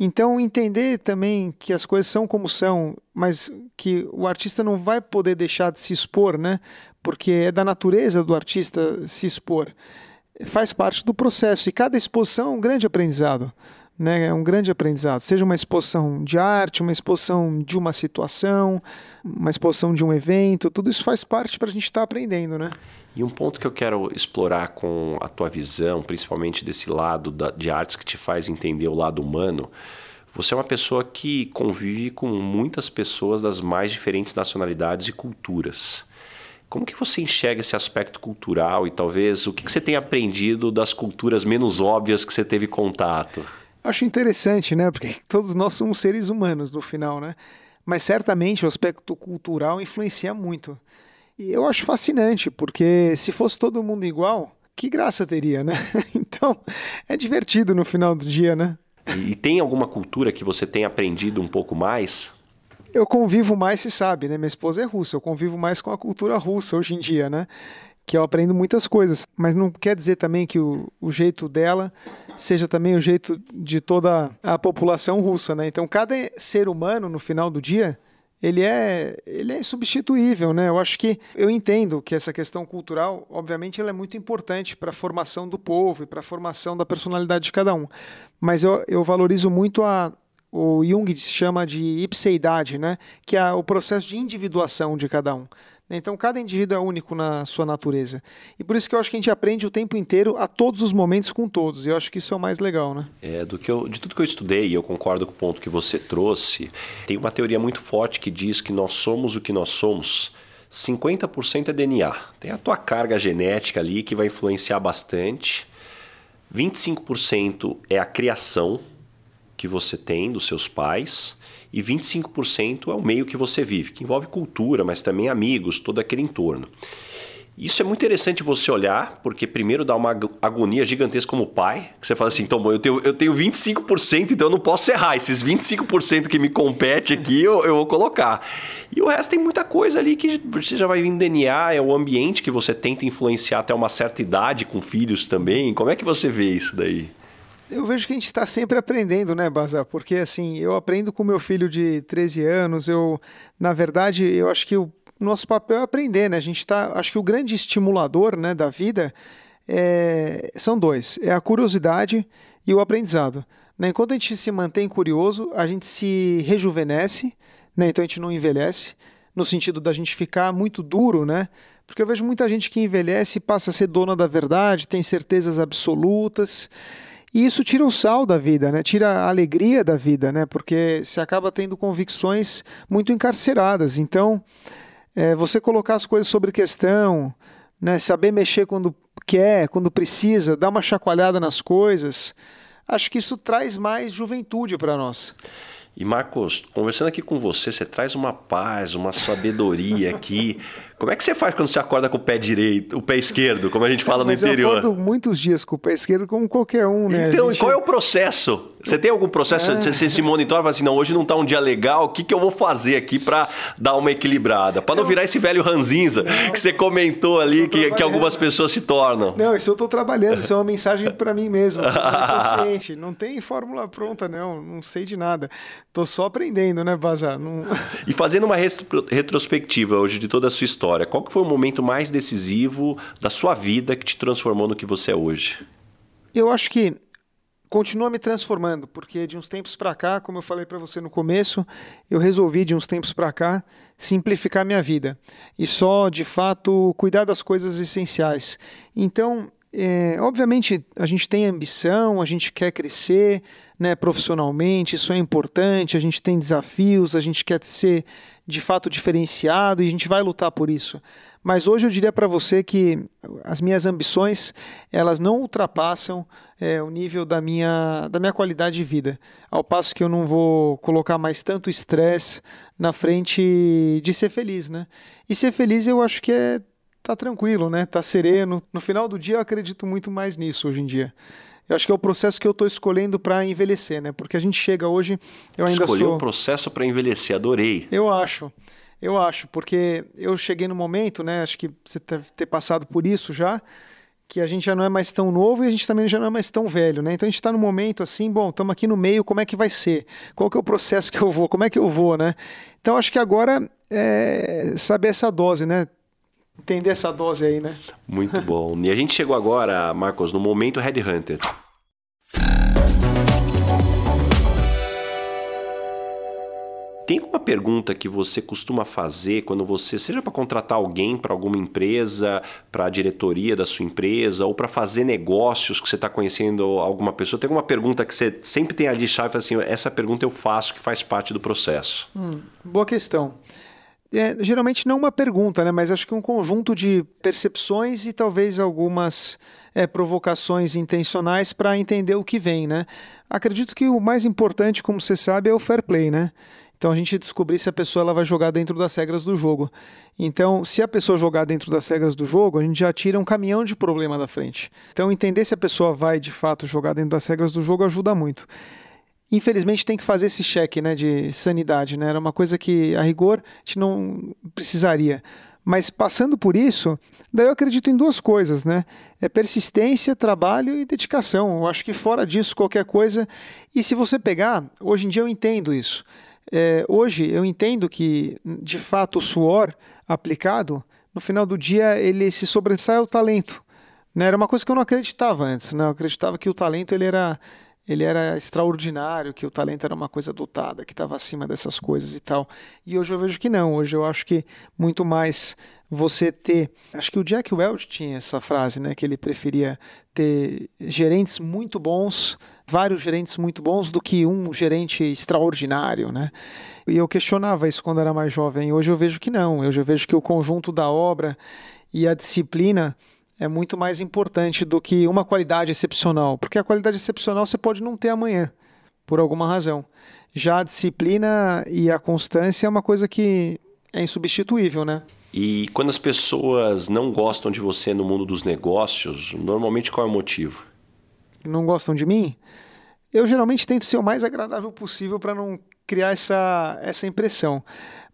Speaker 1: Então, entender também que as coisas são como são, mas que o artista não vai poder deixar de se expor, né? Porque é da natureza do artista se expor. Faz parte do processo e cada exposição é um grande aprendizado. Né, é um grande aprendizado. Seja uma exposição de arte, uma exposição de uma situação, uma exposição de um evento, tudo isso faz parte para a gente estar tá aprendendo, né?
Speaker 2: E um ponto que eu quero explorar com a tua visão, principalmente desse lado da, de artes que te faz entender o lado humano, você é uma pessoa que convive com muitas pessoas das mais diferentes nacionalidades e culturas. Como que você enxerga esse aspecto cultural e talvez o que, que você tem aprendido das culturas menos óbvias que você teve contato?
Speaker 1: Acho interessante, né? Porque (laughs) todos nós somos seres humanos no final, né? Mas certamente o aspecto cultural influencia muito. E eu acho fascinante, porque se fosse todo mundo igual, que graça teria, né? (laughs) Então, é divertido no final do dia, né?
Speaker 2: E tem alguma cultura que você tem aprendido um pouco mais?
Speaker 1: Eu convivo mais, se sabe, né? Minha esposa é russa, eu convivo mais com a cultura russa hoje em dia, né? Que eu aprendo muitas coisas, mas não quer dizer também que o, o jeito dela seja também o jeito de toda a população russa, né? Então, cada ser humano, no final do dia, ele é, ele é insubstituível, né? Eu acho que eu entendo que essa questão cultural, obviamente, ela é muito importante para a formação do povo e para a formação da personalidade de cada um. Mas eu, eu valorizo muito a, o Jung chama de ipseidade, né? Que é o processo de individuação de cada um. Então, cada indivíduo é único na sua natureza. E por isso que eu acho que a gente aprende o tempo inteiro, a todos os momentos, com todos. E eu acho que isso é o mais legal, né?
Speaker 2: É, do que eu, de tudo que eu estudei, e eu concordo com o ponto que você trouxe, tem uma teoria muito forte que diz que nós somos o que nós somos. 50% é DNA. Tem a tua carga genética ali que vai influenciar bastante. 25% é a criação que você tem dos seus pais e 25% é o meio que você vive, que envolve cultura, mas também amigos, todo aquele entorno. Isso é muito interessante você olhar, porque primeiro dá uma agonia gigantesca como pai, que você fala assim, então, bom, eu tenho, eu tenho 25%, então eu não posso errar. Esses 25% que me compete aqui, eu, eu vou colocar. E o resto tem muita coisa ali que você já vai vir DNA, é o ambiente que você tenta influenciar até uma certa idade com filhos também. Como é que você vê isso daí?
Speaker 1: Eu vejo que a gente está sempre aprendendo, né, Baza? Porque assim, eu aprendo com meu filho de 13 anos. Eu, na verdade, eu acho que o nosso papel é aprender, né? A gente tá, acho que o grande estimulador, né, da vida é, são dois: é a curiosidade e o aprendizado. Né? Enquanto a gente se mantém curioso, a gente se rejuvenesce, né? Então a gente não envelhece no sentido da gente ficar muito duro, né? Porque eu vejo muita gente que envelhece e passa a ser dona da verdade, tem certezas absolutas. E isso tira o sal da vida, né? tira a alegria da vida, né? porque você acaba tendo convicções muito encarceradas. Então, é, você colocar as coisas sobre questão, né? saber mexer quando quer, quando precisa, dar uma chacoalhada nas coisas, acho que isso traz mais juventude para nós.
Speaker 2: E Marcos, conversando aqui com você, você traz uma paz, uma sabedoria aqui. (laughs) Como é que você faz quando você acorda com o pé direito, o pé esquerdo, como a gente fala Mas no interior? Eu
Speaker 1: acordo muitos dias com o pé esquerdo, como qualquer um, né?
Speaker 2: Então, gente... qual é o processo? Você tem algum processo? É. Você se monitora e fala assim: não, hoje não está um dia legal, o que, que eu vou fazer aqui para dar uma equilibrada? Para não eu... virar esse velho ranzinza não, que você comentou ali, que, que algumas pessoas se tornam.
Speaker 1: Não, isso eu estou trabalhando, isso é uma mensagem para mim mesmo. (laughs) consciente. Não tem fórmula pronta, não, não sei de nada. Estou só aprendendo, né, Bazar? Não...
Speaker 2: E fazendo uma retrospectiva hoje de toda a sua história história, qual que foi o momento mais decisivo da sua vida que te transformou no que você é hoje?
Speaker 1: Eu acho que continua me transformando, porque de uns tempos para cá, como eu falei para você no começo, eu resolvi de uns tempos para cá simplificar minha vida e só, de fato, cuidar das coisas essenciais. Então, é, obviamente, a gente tem ambição, a gente quer crescer né, profissionalmente, isso é importante, a gente tem desafios, a gente quer ser de fato diferenciado e a gente vai lutar por isso. Mas hoje eu diria para você que as minhas ambições elas não ultrapassam é, o nível da minha, da minha qualidade de vida. Ao passo que eu não vou colocar mais tanto estresse na frente de ser feliz, né? E ser feliz eu acho que é tá tranquilo, né? Tá sereno. No final do dia eu acredito muito mais nisso hoje em dia. Eu acho que é o processo que eu estou escolhendo para envelhecer, né? Porque a gente chega hoje, eu ainda
Speaker 2: Escolheu
Speaker 1: sou.
Speaker 2: o processo para envelhecer, adorei.
Speaker 1: Eu acho. Eu acho, porque eu cheguei no momento, né? Acho que você deve ter passado por isso já, que a gente já não é mais tão novo e a gente também já não é mais tão velho, né? Então a gente está no momento assim, bom, estamos aqui no meio, como é que vai ser? Qual que é o processo que eu vou? Como é que eu vou, né? Então acho que agora é saber essa dose, né? Entender essa dose aí, né?
Speaker 2: Muito (laughs) bom. E a gente chegou agora, Marcos, no momento Headhunter. Tem uma pergunta que você costuma fazer quando você, seja para contratar alguém para alguma empresa, para a diretoria da sua empresa, ou para fazer negócios que você está conhecendo alguma pessoa? Tem alguma pergunta que você sempre tem ali de chave assim, essa pergunta eu faço que faz parte do processo?
Speaker 1: Hum, boa questão. É, geralmente não uma pergunta, né? mas acho que um conjunto de percepções e talvez algumas é, provocações intencionais para entender o que vem. Né? Acredito que o mais importante, como você sabe, é o fair play. Né? Então a gente descobrir se a pessoa ela vai jogar dentro das regras do jogo. Então, se a pessoa jogar dentro das regras do jogo, a gente já tira um caminhão de problema da frente. Então, entender se a pessoa vai de fato jogar dentro das regras do jogo ajuda muito. Infelizmente tem que fazer esse cheque né, de sanidade. Né? Era uma coisa que, a rigor, a gente não precisaria. Mas passando por isso, daí eu acredito em duas coisas, né? É persistência, trabalho e dedicação. Eu acho que fora disso, qualquer coisa. E se você pegar, hoje em dia eu entendo isso. É, hoje eu entendo que, de fato, o suor aplicado, no final do dia, ele se sobressai ao talento. Né? Era uma coisa que eu não acreditava antes. Né? Eu acreditava que o talento ele era, ele era extraordinário, que o talento era uma coisa dotada, que estava acima dessas coisas e tal. E hoje eu vejo que não. Hoje eu acho que muito mais você ter. Acho que o Jack Welch tinha essa frase, né? Que ele preferia ter gerentes muito bons, vários gerentes muito bons, do que um gerente extraordinário, né? E eu questionava isso quando era mais jovem. Hoje eu vejo que não. Hoje eu vejo que o conjunto da obra e a disciplina é muito mais importante do que uma qualidade excepcional, porque a qualidade excepcional você pode não ter amanhã, por alguma razão. Já a disciplina e a constância é uma coisa que é insubstituível, né?
Speaker 2: E quando as pessoas não gostam de você no mundo dos negócios, normalmente qual é o motivo?
Speaker 1: Não gostam de mim? Eu geralmente tento ser o mais agradável possível para não criar essa, essa impressão.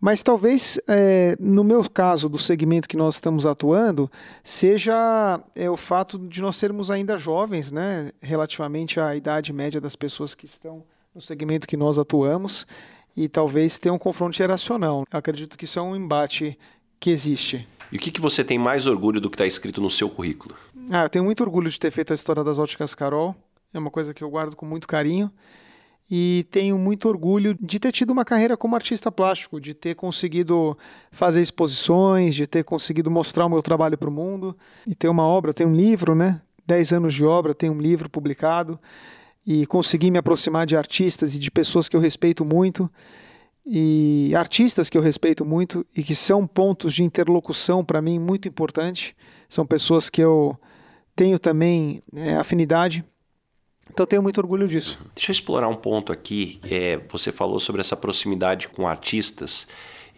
Speaker 1: Mas talvez, é, no meu caso, do segmento que nós estamos atuando, seja é, o fato de nós sermos ainda jovens, né, relativamente à idade média das pessoas que estão no segmento que nós atuamos, e talvez ter um confronto geracional. Eu acredito que isso é um embate que existe.
Speaker 2: E o que, que você tem mais orgulho do que está escrito no seu currículo?
Speaker 1: Ah, eu tenho muito orgulho de ter feito a história das óticas Carol. É uma coisa que eu guardo com muito carinho. E tenho muito orgulho de ter tido uma carreira como artista plástico, de ter conseguido fazer exposições, de ter conseguido mostrar o meu trabalho para o mundo. E ter uma obra, tem um livro, né? Dez anos de obra, tem um livro publicado. E conseguir me aproximar de artistas e de pessoas que eu respeito muito e artistas que eu respeito muito e que são pontos de interlocução para mim muito importante. São pessoas que eu tenho também é, afinidade. Então tenho muito orgulho disso.
Speaker 2: Deixa eu explorar um ponto aqui. É, você falou sobre essa proximidade com artistas.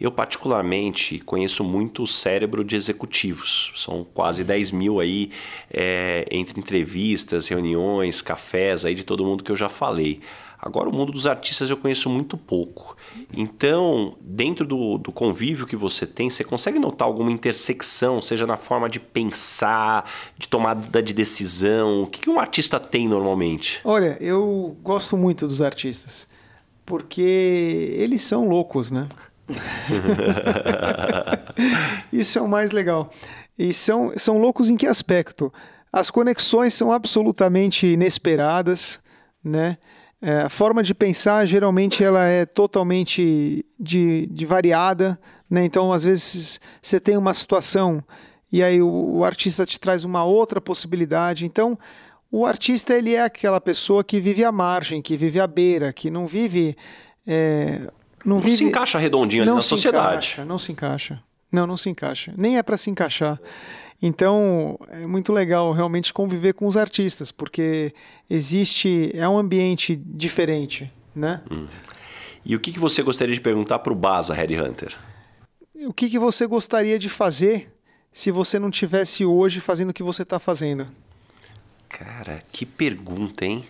Speaker 2: Eu, particularmente, conheço muito o cérebro de executivos. São quase 10 mil aí, é, entre entrevistas, reuniões, cafés, aí de todo mundo que eu já falei. Agora, o mundo dos artistas eu conheço muito pouco. Então, dentro do, do, convívio que você tem, você consegue notar alguma intersecção, seja na forma de pensar, de tomada de decisão? O que, que um artista tem normalmente?
Speaker 1: Olha, eu gosto muito dos artistas, porque eles são loucos, né? (laughs) Isso é o mais legal. E são, são loucos em que aspecto? As conexões são absolutamente inesperadas, né? É, a forma de pensar geralmente ela é totalmente de, de variada, né? Então às vezes você tem uma situação e aí o, o, artista te traz uma outra possibilidade. Então o artista ele é aquela pessoa que vive à margem, que vive à beira, que não vive
Speaker 2: é, não, não vive, se encaixa redondinho ali na sociedade.
Speaker 1: Encaixa, não se encaixa. Não, não se encaixa. Nem é para se encaixar. Então, é muito legal realmente conviver com os artistas, porque existe. É um ambiente diferente, né? Hum.
Speaker 2: E o que, que você gostaria de perguntar para o Baza, Harry Hunter?
Speaker 1: O que, que você gostaria de fazer se você não tivesse hoje fazendo o que você está fazendo?
Speaker 2: Cara, que pergunta, hein?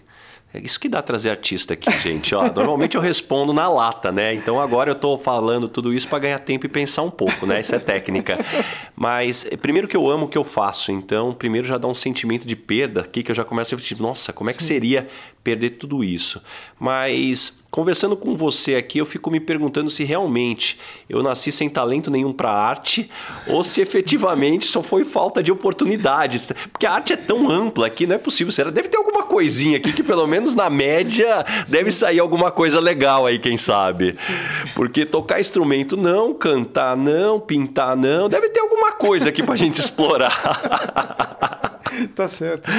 Speaker 2: É isso que dá trazer artista aqui, gente. Ó, normalmente eu respondo na lata, né? Então agora eu estou falando tudo isso para ganhar tempo e pensar um pouco, né? Isso é técnica. Mas primeiro que eu amo o que eu faço, então primeiro já dá um sentimento de perda aqui que eu já começo a refletir, nossa, como é que Sim. seria perder tudo isso? Mas Conversando com você aqui, eu fico me perguntando se realmente eu nasci sem talento nenhum para arte ou se efetivamente só foi falta de oportunidades. Porque a arte é tão ampla que não é possível. Será? Deve ter alguma coisinha aqui que, pelo menos na média, deve sair alguma coisa legal aí, quem sabe. Porque tocar instrumento não, cantar não, pintar não, deve ter alguma coisa aqui para gente explorar. (laughs)
Speaker 1: tá certo.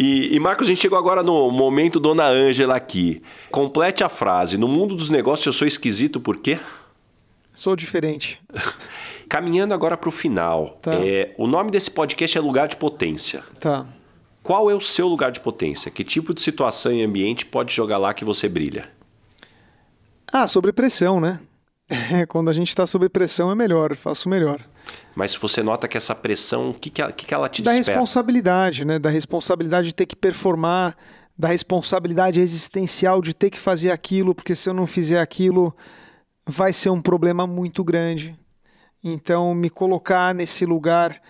Speaker 2: E, e, Marcos, a gente chegou agora no momento Dona Ângela aqui. Complete a frase. No mundo dos negócios eu sou esquisito por quê?
Speaker 1: Sou diferente. (laughs)
Speaker 2: Caminhando agora para o final. Tá. É, o nome desse podcast é Lugar de Potência.
Speaker 1: Tá.
Speaker 2: Qual é o seu lugar de potência? Que tipo de situação e ambiente pode jogar lá que você brilha?
Speaker 1: Ah, sobre pressão, né? (laughs) Quando a gente está sob pressão é melhor, faço melhor.
Speaker 2: Mas você nota que essa pressão, o que, que, ela, que, que ela te
Speaker 1: da
Speaker 2: desperta?
Speaker 1: Da responsabilidade, né? Da responsabilidade de ter que performar, da responsabilidade existencial de ter que fazer aquilo, porque se eu não fizer aquilo, vai ser um problema muito grande. Então, me colocar nesse lugar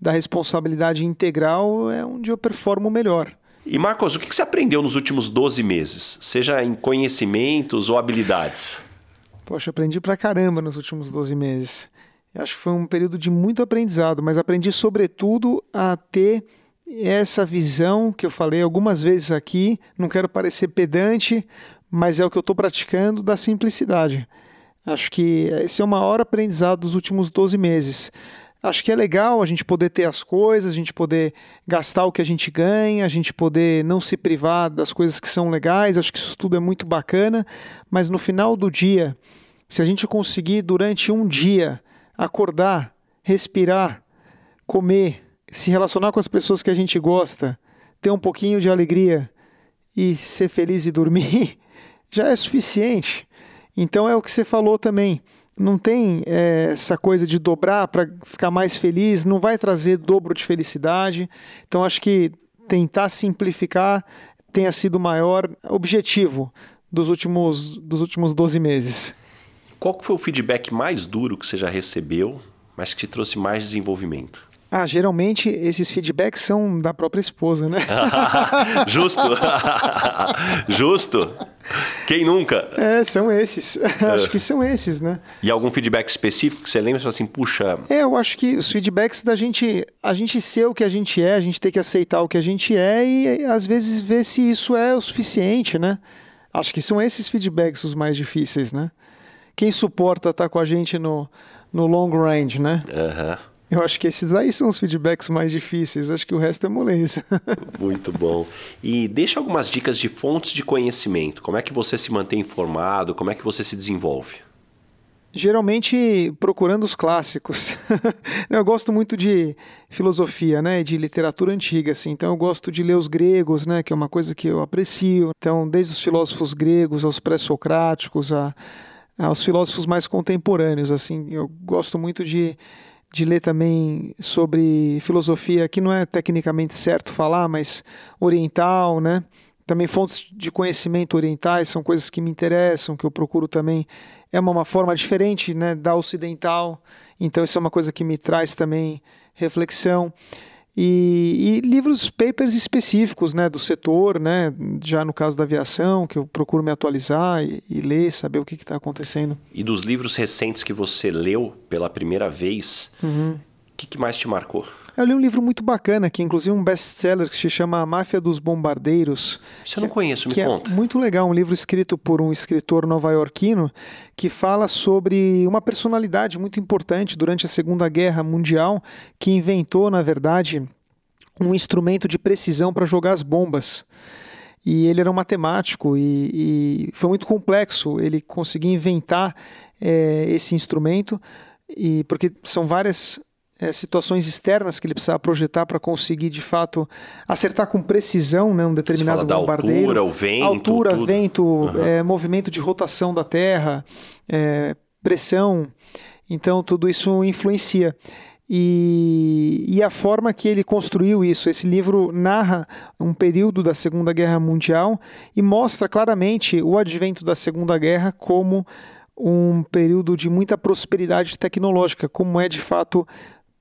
Speaker 1: da responsabilidade integral é onde eu performo melhor.
Speaker 2: E Marcos, o que você aprendeu nos últimos 12 meses? Seja em conhecimentos ou habilidades?
Speaker 1: Poxa, aprendi pra caramba nos últimos 12 meses. Acho que foi um período de muito aprendizado, mas aprendi sobretudo a ter essa visão que eu falei algumas vezes aqui. Não quero parecer pedante, mas é o que eu estou praticando da simplicidade. Acho que esse é o maior aprendizado dos últimos 12 meses. Acho que é legal a gente poder ter as coisas, a gente poder gastar o que a gente ganha, a gente poder não se privar das coisas que são legais. Acho que isso tudo é muito bacana, mas no final do dia, se a gente conseguir durante um dia acordar, respirar, comer, se relacionar com as pessoas que a gente gosta, ter um pouquinho de alegria e ser feliz e dormir, (laughs) já é suficiente. Então é o que você falou também. Não tem é, essa coisa de dobrar para ficar mais feliz, não vai trazer dobro de felicidade. Então acho que tentar simplificar tenha sido o maior objetivo dos últimos, dos últimos 12 meses.
Speaker 2: Qual foi o feedback mais duro que você já recebeu, mas que te trouxe mais desenvolvimento?
Speaker 1: Ah, geralmente esses feedbacks são da própria esposa, né? (laughs)
Speaker 2: Justo. (laughs) Justo. Quem nunca?
Speaker 1: É, são esses. (laughs) acho que são esses, né?
Speaker 2: E algum feedback específico que você lembra? Você assim, puxa.
Speaker 1: É, eu acho que os feedbacks da gente, a gente ser o que a gente é, a gente tem que aceitar o que a gente é e às vezes ver se isso é o suficiente, né? Acho que são esses feedbacks os mais difíceis, né? Quem suporta estar tá com a gente no, no long range, né?
Speaker 2: Uhum.
Speaker 1: Eu acho que esses aí são os feedbacks mais difíceis, acho que o resto é moleza. (laughs)
Speaker 2: Muito bom. E deixa algumas dicas de fontes de conhecimento. Como é que você se mantém informado? Como é que você se desenvolve?
Speaker 1: Geralmente procurando os clássicos. (laughs) eu gosto muito de filosofia, né, de literatura antiga, assim. Então eu gosto de ler os gregos, né, que é uma coisa que eu aprecio. Então, desde os filósofos gregos aos pré-socráticos, a aos filósofos mais contemporâneos. Assim, eu gosto muito de, de ler também sobre filosofia, que não é tecnicamente certo falar, mas oriental, né? Também fontes de conhecimento orientais são coisas que me interessam, que eu procuro também. É uma, uma forma diferente né, da ocidental, então isso é uma coisa que me traz também reflexão. E, e, livros, papers específicos né, do setor, né, já no caso da aviação, que eu procuro me atualizar e, e ler, saber o que está acontecendo.
Speaker 2: E dos livros recentes que você leu pela primeira vez, o uhum. que, que mais te marcou?
Speaker 1: Eu li um livro muito bacana, que é inclusive um best-seller, que se chama A Máfia dos Bombardeiros.
Speaker 2: Você não é, conheço, me
Speaker 1: que
Speaker 2: é conta.
Speaker 1: É muito legal, um livro escrito por um escritor nova-iorquino que fala sobre uma personalidade muito importante durante a Segunda Guerra Mundial, que inventou, na verdade, um instrumento de precisão para jogar as bombas. E ele era um matemático e, e foi muito complexo ele conseguir inventar é, esse instrumento e porque são várias é, situações externas que ele precisava projetar para conseguir de fato acertar com precisão né, um determinado
Speaker 2: da
Speaker 1: bombardeiro.
Speaker 2: Altura, o vento.
Speaker 1: Altura,
Speaker 2: tudo.
Speaker 1: vento, uhum. é, movimento de rotação da Terra, é, pressão. Então tudo isso influencia. E, e, a forma que ele construiu isso. Esse livro narra um período da Segunda Guerra Mundial e mostra claramente o advento da Segunda Guerra como um período de muita prosperidade tecnológica, como é de fato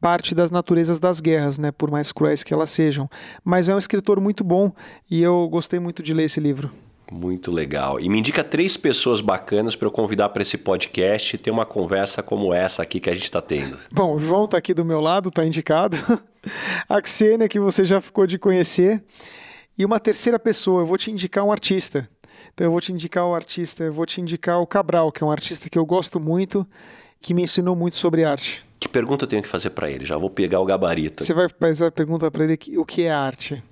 Speaker 1: parte das naturezas das guerras, né, por mais cruéis que elas sejam. Mas é um escritor muito bom e eu gostei muito de ler esse livro.
Speaker 2: Muito legal. E me indica três pessoas bacanas para eu convidar para esse podcast e ter uma conversa como essa aqui que a gente está tendo. (laughs)
Speaker 1: Bom, o João está aqui do meu lado, está indicado. (laughs) A Xênia, que você já ficou de conhecer. E uma terceira pessoa, eu vou te indicar um artista. Então eu vou te indicar o artista, eu vou te indicar o Cabral, que é um artista que eu gosto muito, que me ensinou muito sobre arte.
Speaker 2: Pergunta eu tenho que fazer para ele? Já vou pegar o gabarito.
Speaker 1: Você vai fazer a pergunta para ele o que é arte.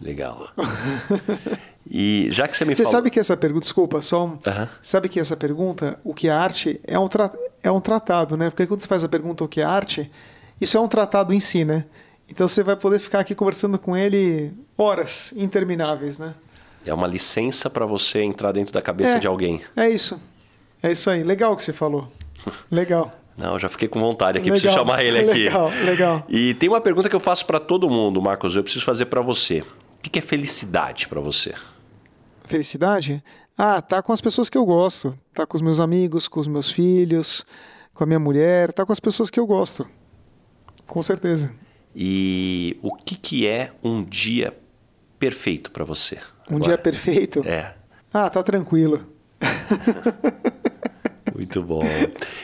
Speaker 2: Legal. (laughs) E já que você me
Speaker 1: Você
Speaker 2: falou...
Speaker 1: sabe que essa pergunta, desculpa, só um... Sabe que essa pergunta, o que é arte, é um, tra... é um tratado, né? Porque quando você faz a pergunta o que é arte, isso é um tratado em si, né? Então você vai poder ficar aqui conversando com ele horas intermináveis, né?
Speaker 2: É uma licença para você entrar dentro da cabeça
Speaker 1: é,
Speaker 2: de alguém.
Speaker 1: É isso. É isso aí. Legal o que você falou. (laughs) Legal.
Speaker 2: Não, já fiquei com vontade aqui, legal, preciso chamar ele aqui.
Speaker 1: Legal, legal.
Speaker 2: E tem uma pergunta que eu faço para todo mundo, Marcos, eu preciso fazer para você. O que é felicidade para você?
Speaker 1: Felicidade? Ah, tá com as pessoas que eu gosto. Tá com os meus amigos, com os meus filhos, com a minha mulher, tá com as pessoas que eu gosto. Com certeza.
Speaker 2: E o que, que é um dia perfeito para você?
Speaker 1: Um Agora? dia perfeito?
Speaker 2: É.
Speaker 1: Ah, tá tranquilo. (laughs)
Speaker 2: Muito bom.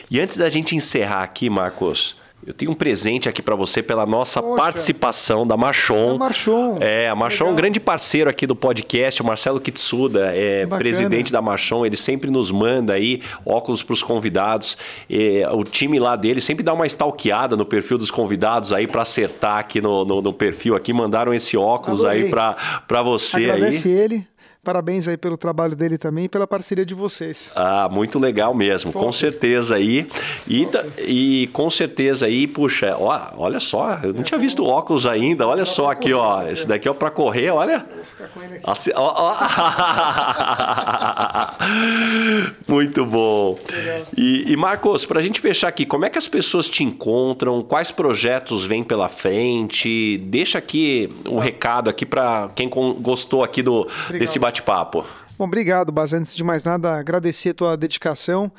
Speaker 2: E antes da gente encerrar aqui, Marcos, eu tenho um presente aqui para você pela nossa Poxa. participação da Marchon.
Speaker 1: A Marchon.
Speaker 2: É, a Marchon é um grande parceiro aqui do podcast, o Marcelo Kitsuda, é Bacana. presidente da Marchon, ele sempre nos manda aí óculos para os convidados. E, o time lá dele sempre dá uma stalkeada no perfil dos convidados aí para acertar aqui no, no, no, perfil aqui, mandaram esse óculos Adorei. aí para você
Speaker 1: Agradece
Speaker 2: aí.
Speaker 1: ele. Parabéns aí pelo trabalho dele também e pela parceria de vocês.
Speaker 2: Ah, muito legal mesmo, Top. com certeza aí. E, e com certeza aí, puxa, ó, olha só, eu não tinha visto óculos ainda, olha só, só aqui, ó. Esse daqui é para correr, olha. Vou ficar com ele aqui. Assim, ó, ó. (laughs) muito bom. E, e Marcos, para a gente fechar aqui, como é que as pessoas te encontram? Quais projetos vêm pela frente? Deixa aqui um recado aqui para quem gostou aqui do, desse bate bate-papo.
Speaker 1: Bom, obrigado, Bas. Antes de mais nada, agradecer a tua dedicação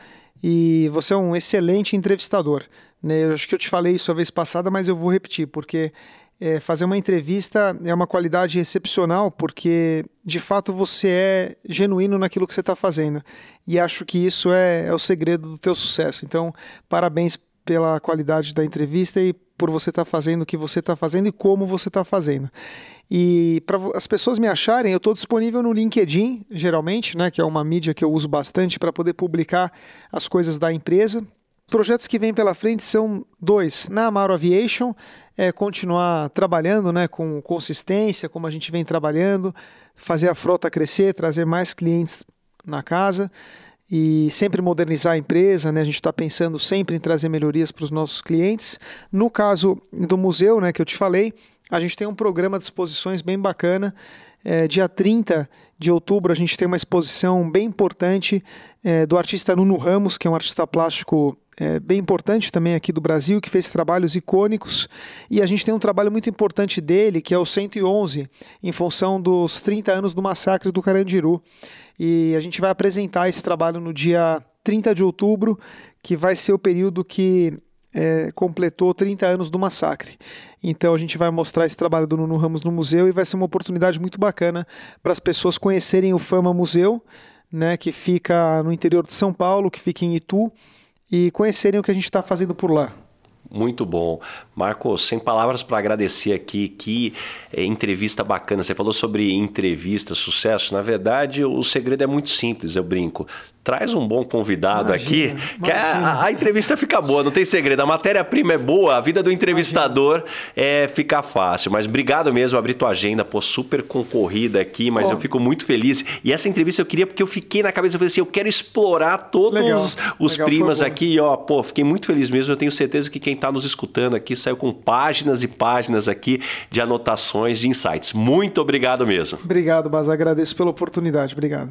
Speaker 1: e você é um excelente entrevistador. Né? Eu acho que eu te falei isso a vez passada, mas eu vou repetir, porque é, fazer uma entrevista é uma qualidade excepcional, porque de fato você é genuíno naquilo que você está fazendo. E acho que isso é, é o segredo do teu sucesso. Então, parabéns pela qualidade da entrevista e por você estar tá fazendo o que você está fazendo e como você está fazendo. E para as pessoas me acharem, eu estou disponível no LinkedIn, geralmente, né, que é uma mídia que eu uso bastante para poder publicar as coisas da empresa. Projetos que vêm pela frente são dois. Na Amaro Aviation, é continuar trabalhando né, com consistência, como a gente vem trabalhando, fazer a frota crescer, trazer mais clientes na casa e sempre modernizar a empresa, né? A gente está pensando sempre em trazer melhorias para os nossos clientes. No caso do museu, né, que eu te falei, a gente tem um programa de exposições bem bacana. É, dia 30 de outubro a gente tem uma exposição bem importante é, do artista Nuno Ramos, que é um artista plástico é, bem importante também aqui do Brasil, que fez trabalhos icônicos. E a gente tem um trabalho muito importante dele, que é o 111, em função dos 30 anos do massacre do Carandiru. E a gente vai apresentar esse trabalho no dia 30 de outubro, que vai ser o período que é, completou 30 anos do massacre. Então a gente vai mostrar esse trabalho do Nuno Ramos no museu e vai ser uma oportunidade muito bacana para as pessoas conhecerem o Fama Museu, né, que fica no interior de São Paulo, que fica em Itu, e conhecerem o que a gente está fazendo por lá.
Speaker 2: Muito bom. Marco, sem palavras para agradecer aqui. Que é, entrevista bacana. Você falou sobre entrevista, sucesso. Na verdade, o segredo é muito simples, eu brinco. Traz um bom convidado imagina, aqui, que a, a, entrevista fica boa, não tem segredo. A matéria-prima é boa, a vida do entrevistador imagina. é ficar fácil. Mas obrigado mesmo, abri tua agenda, pô, super concorrida aqui, mas eu fico muito feliz. E essa entrevista eu queria porque eu fiquei na cabeça, eu falei assim, eu quero explorar todos Legal. os Legal, primas aqui. E, ó, pô, fiquei muito feliz mesmo. Eu tenho certeza que quem está nos escutando aqui saiu com páginas e páginas aqui de anotações, de insights. Muito obrigado mesmo.
Speaker 1: Obrigado, Baz. Agradeço pela oportunidade. Obrigado.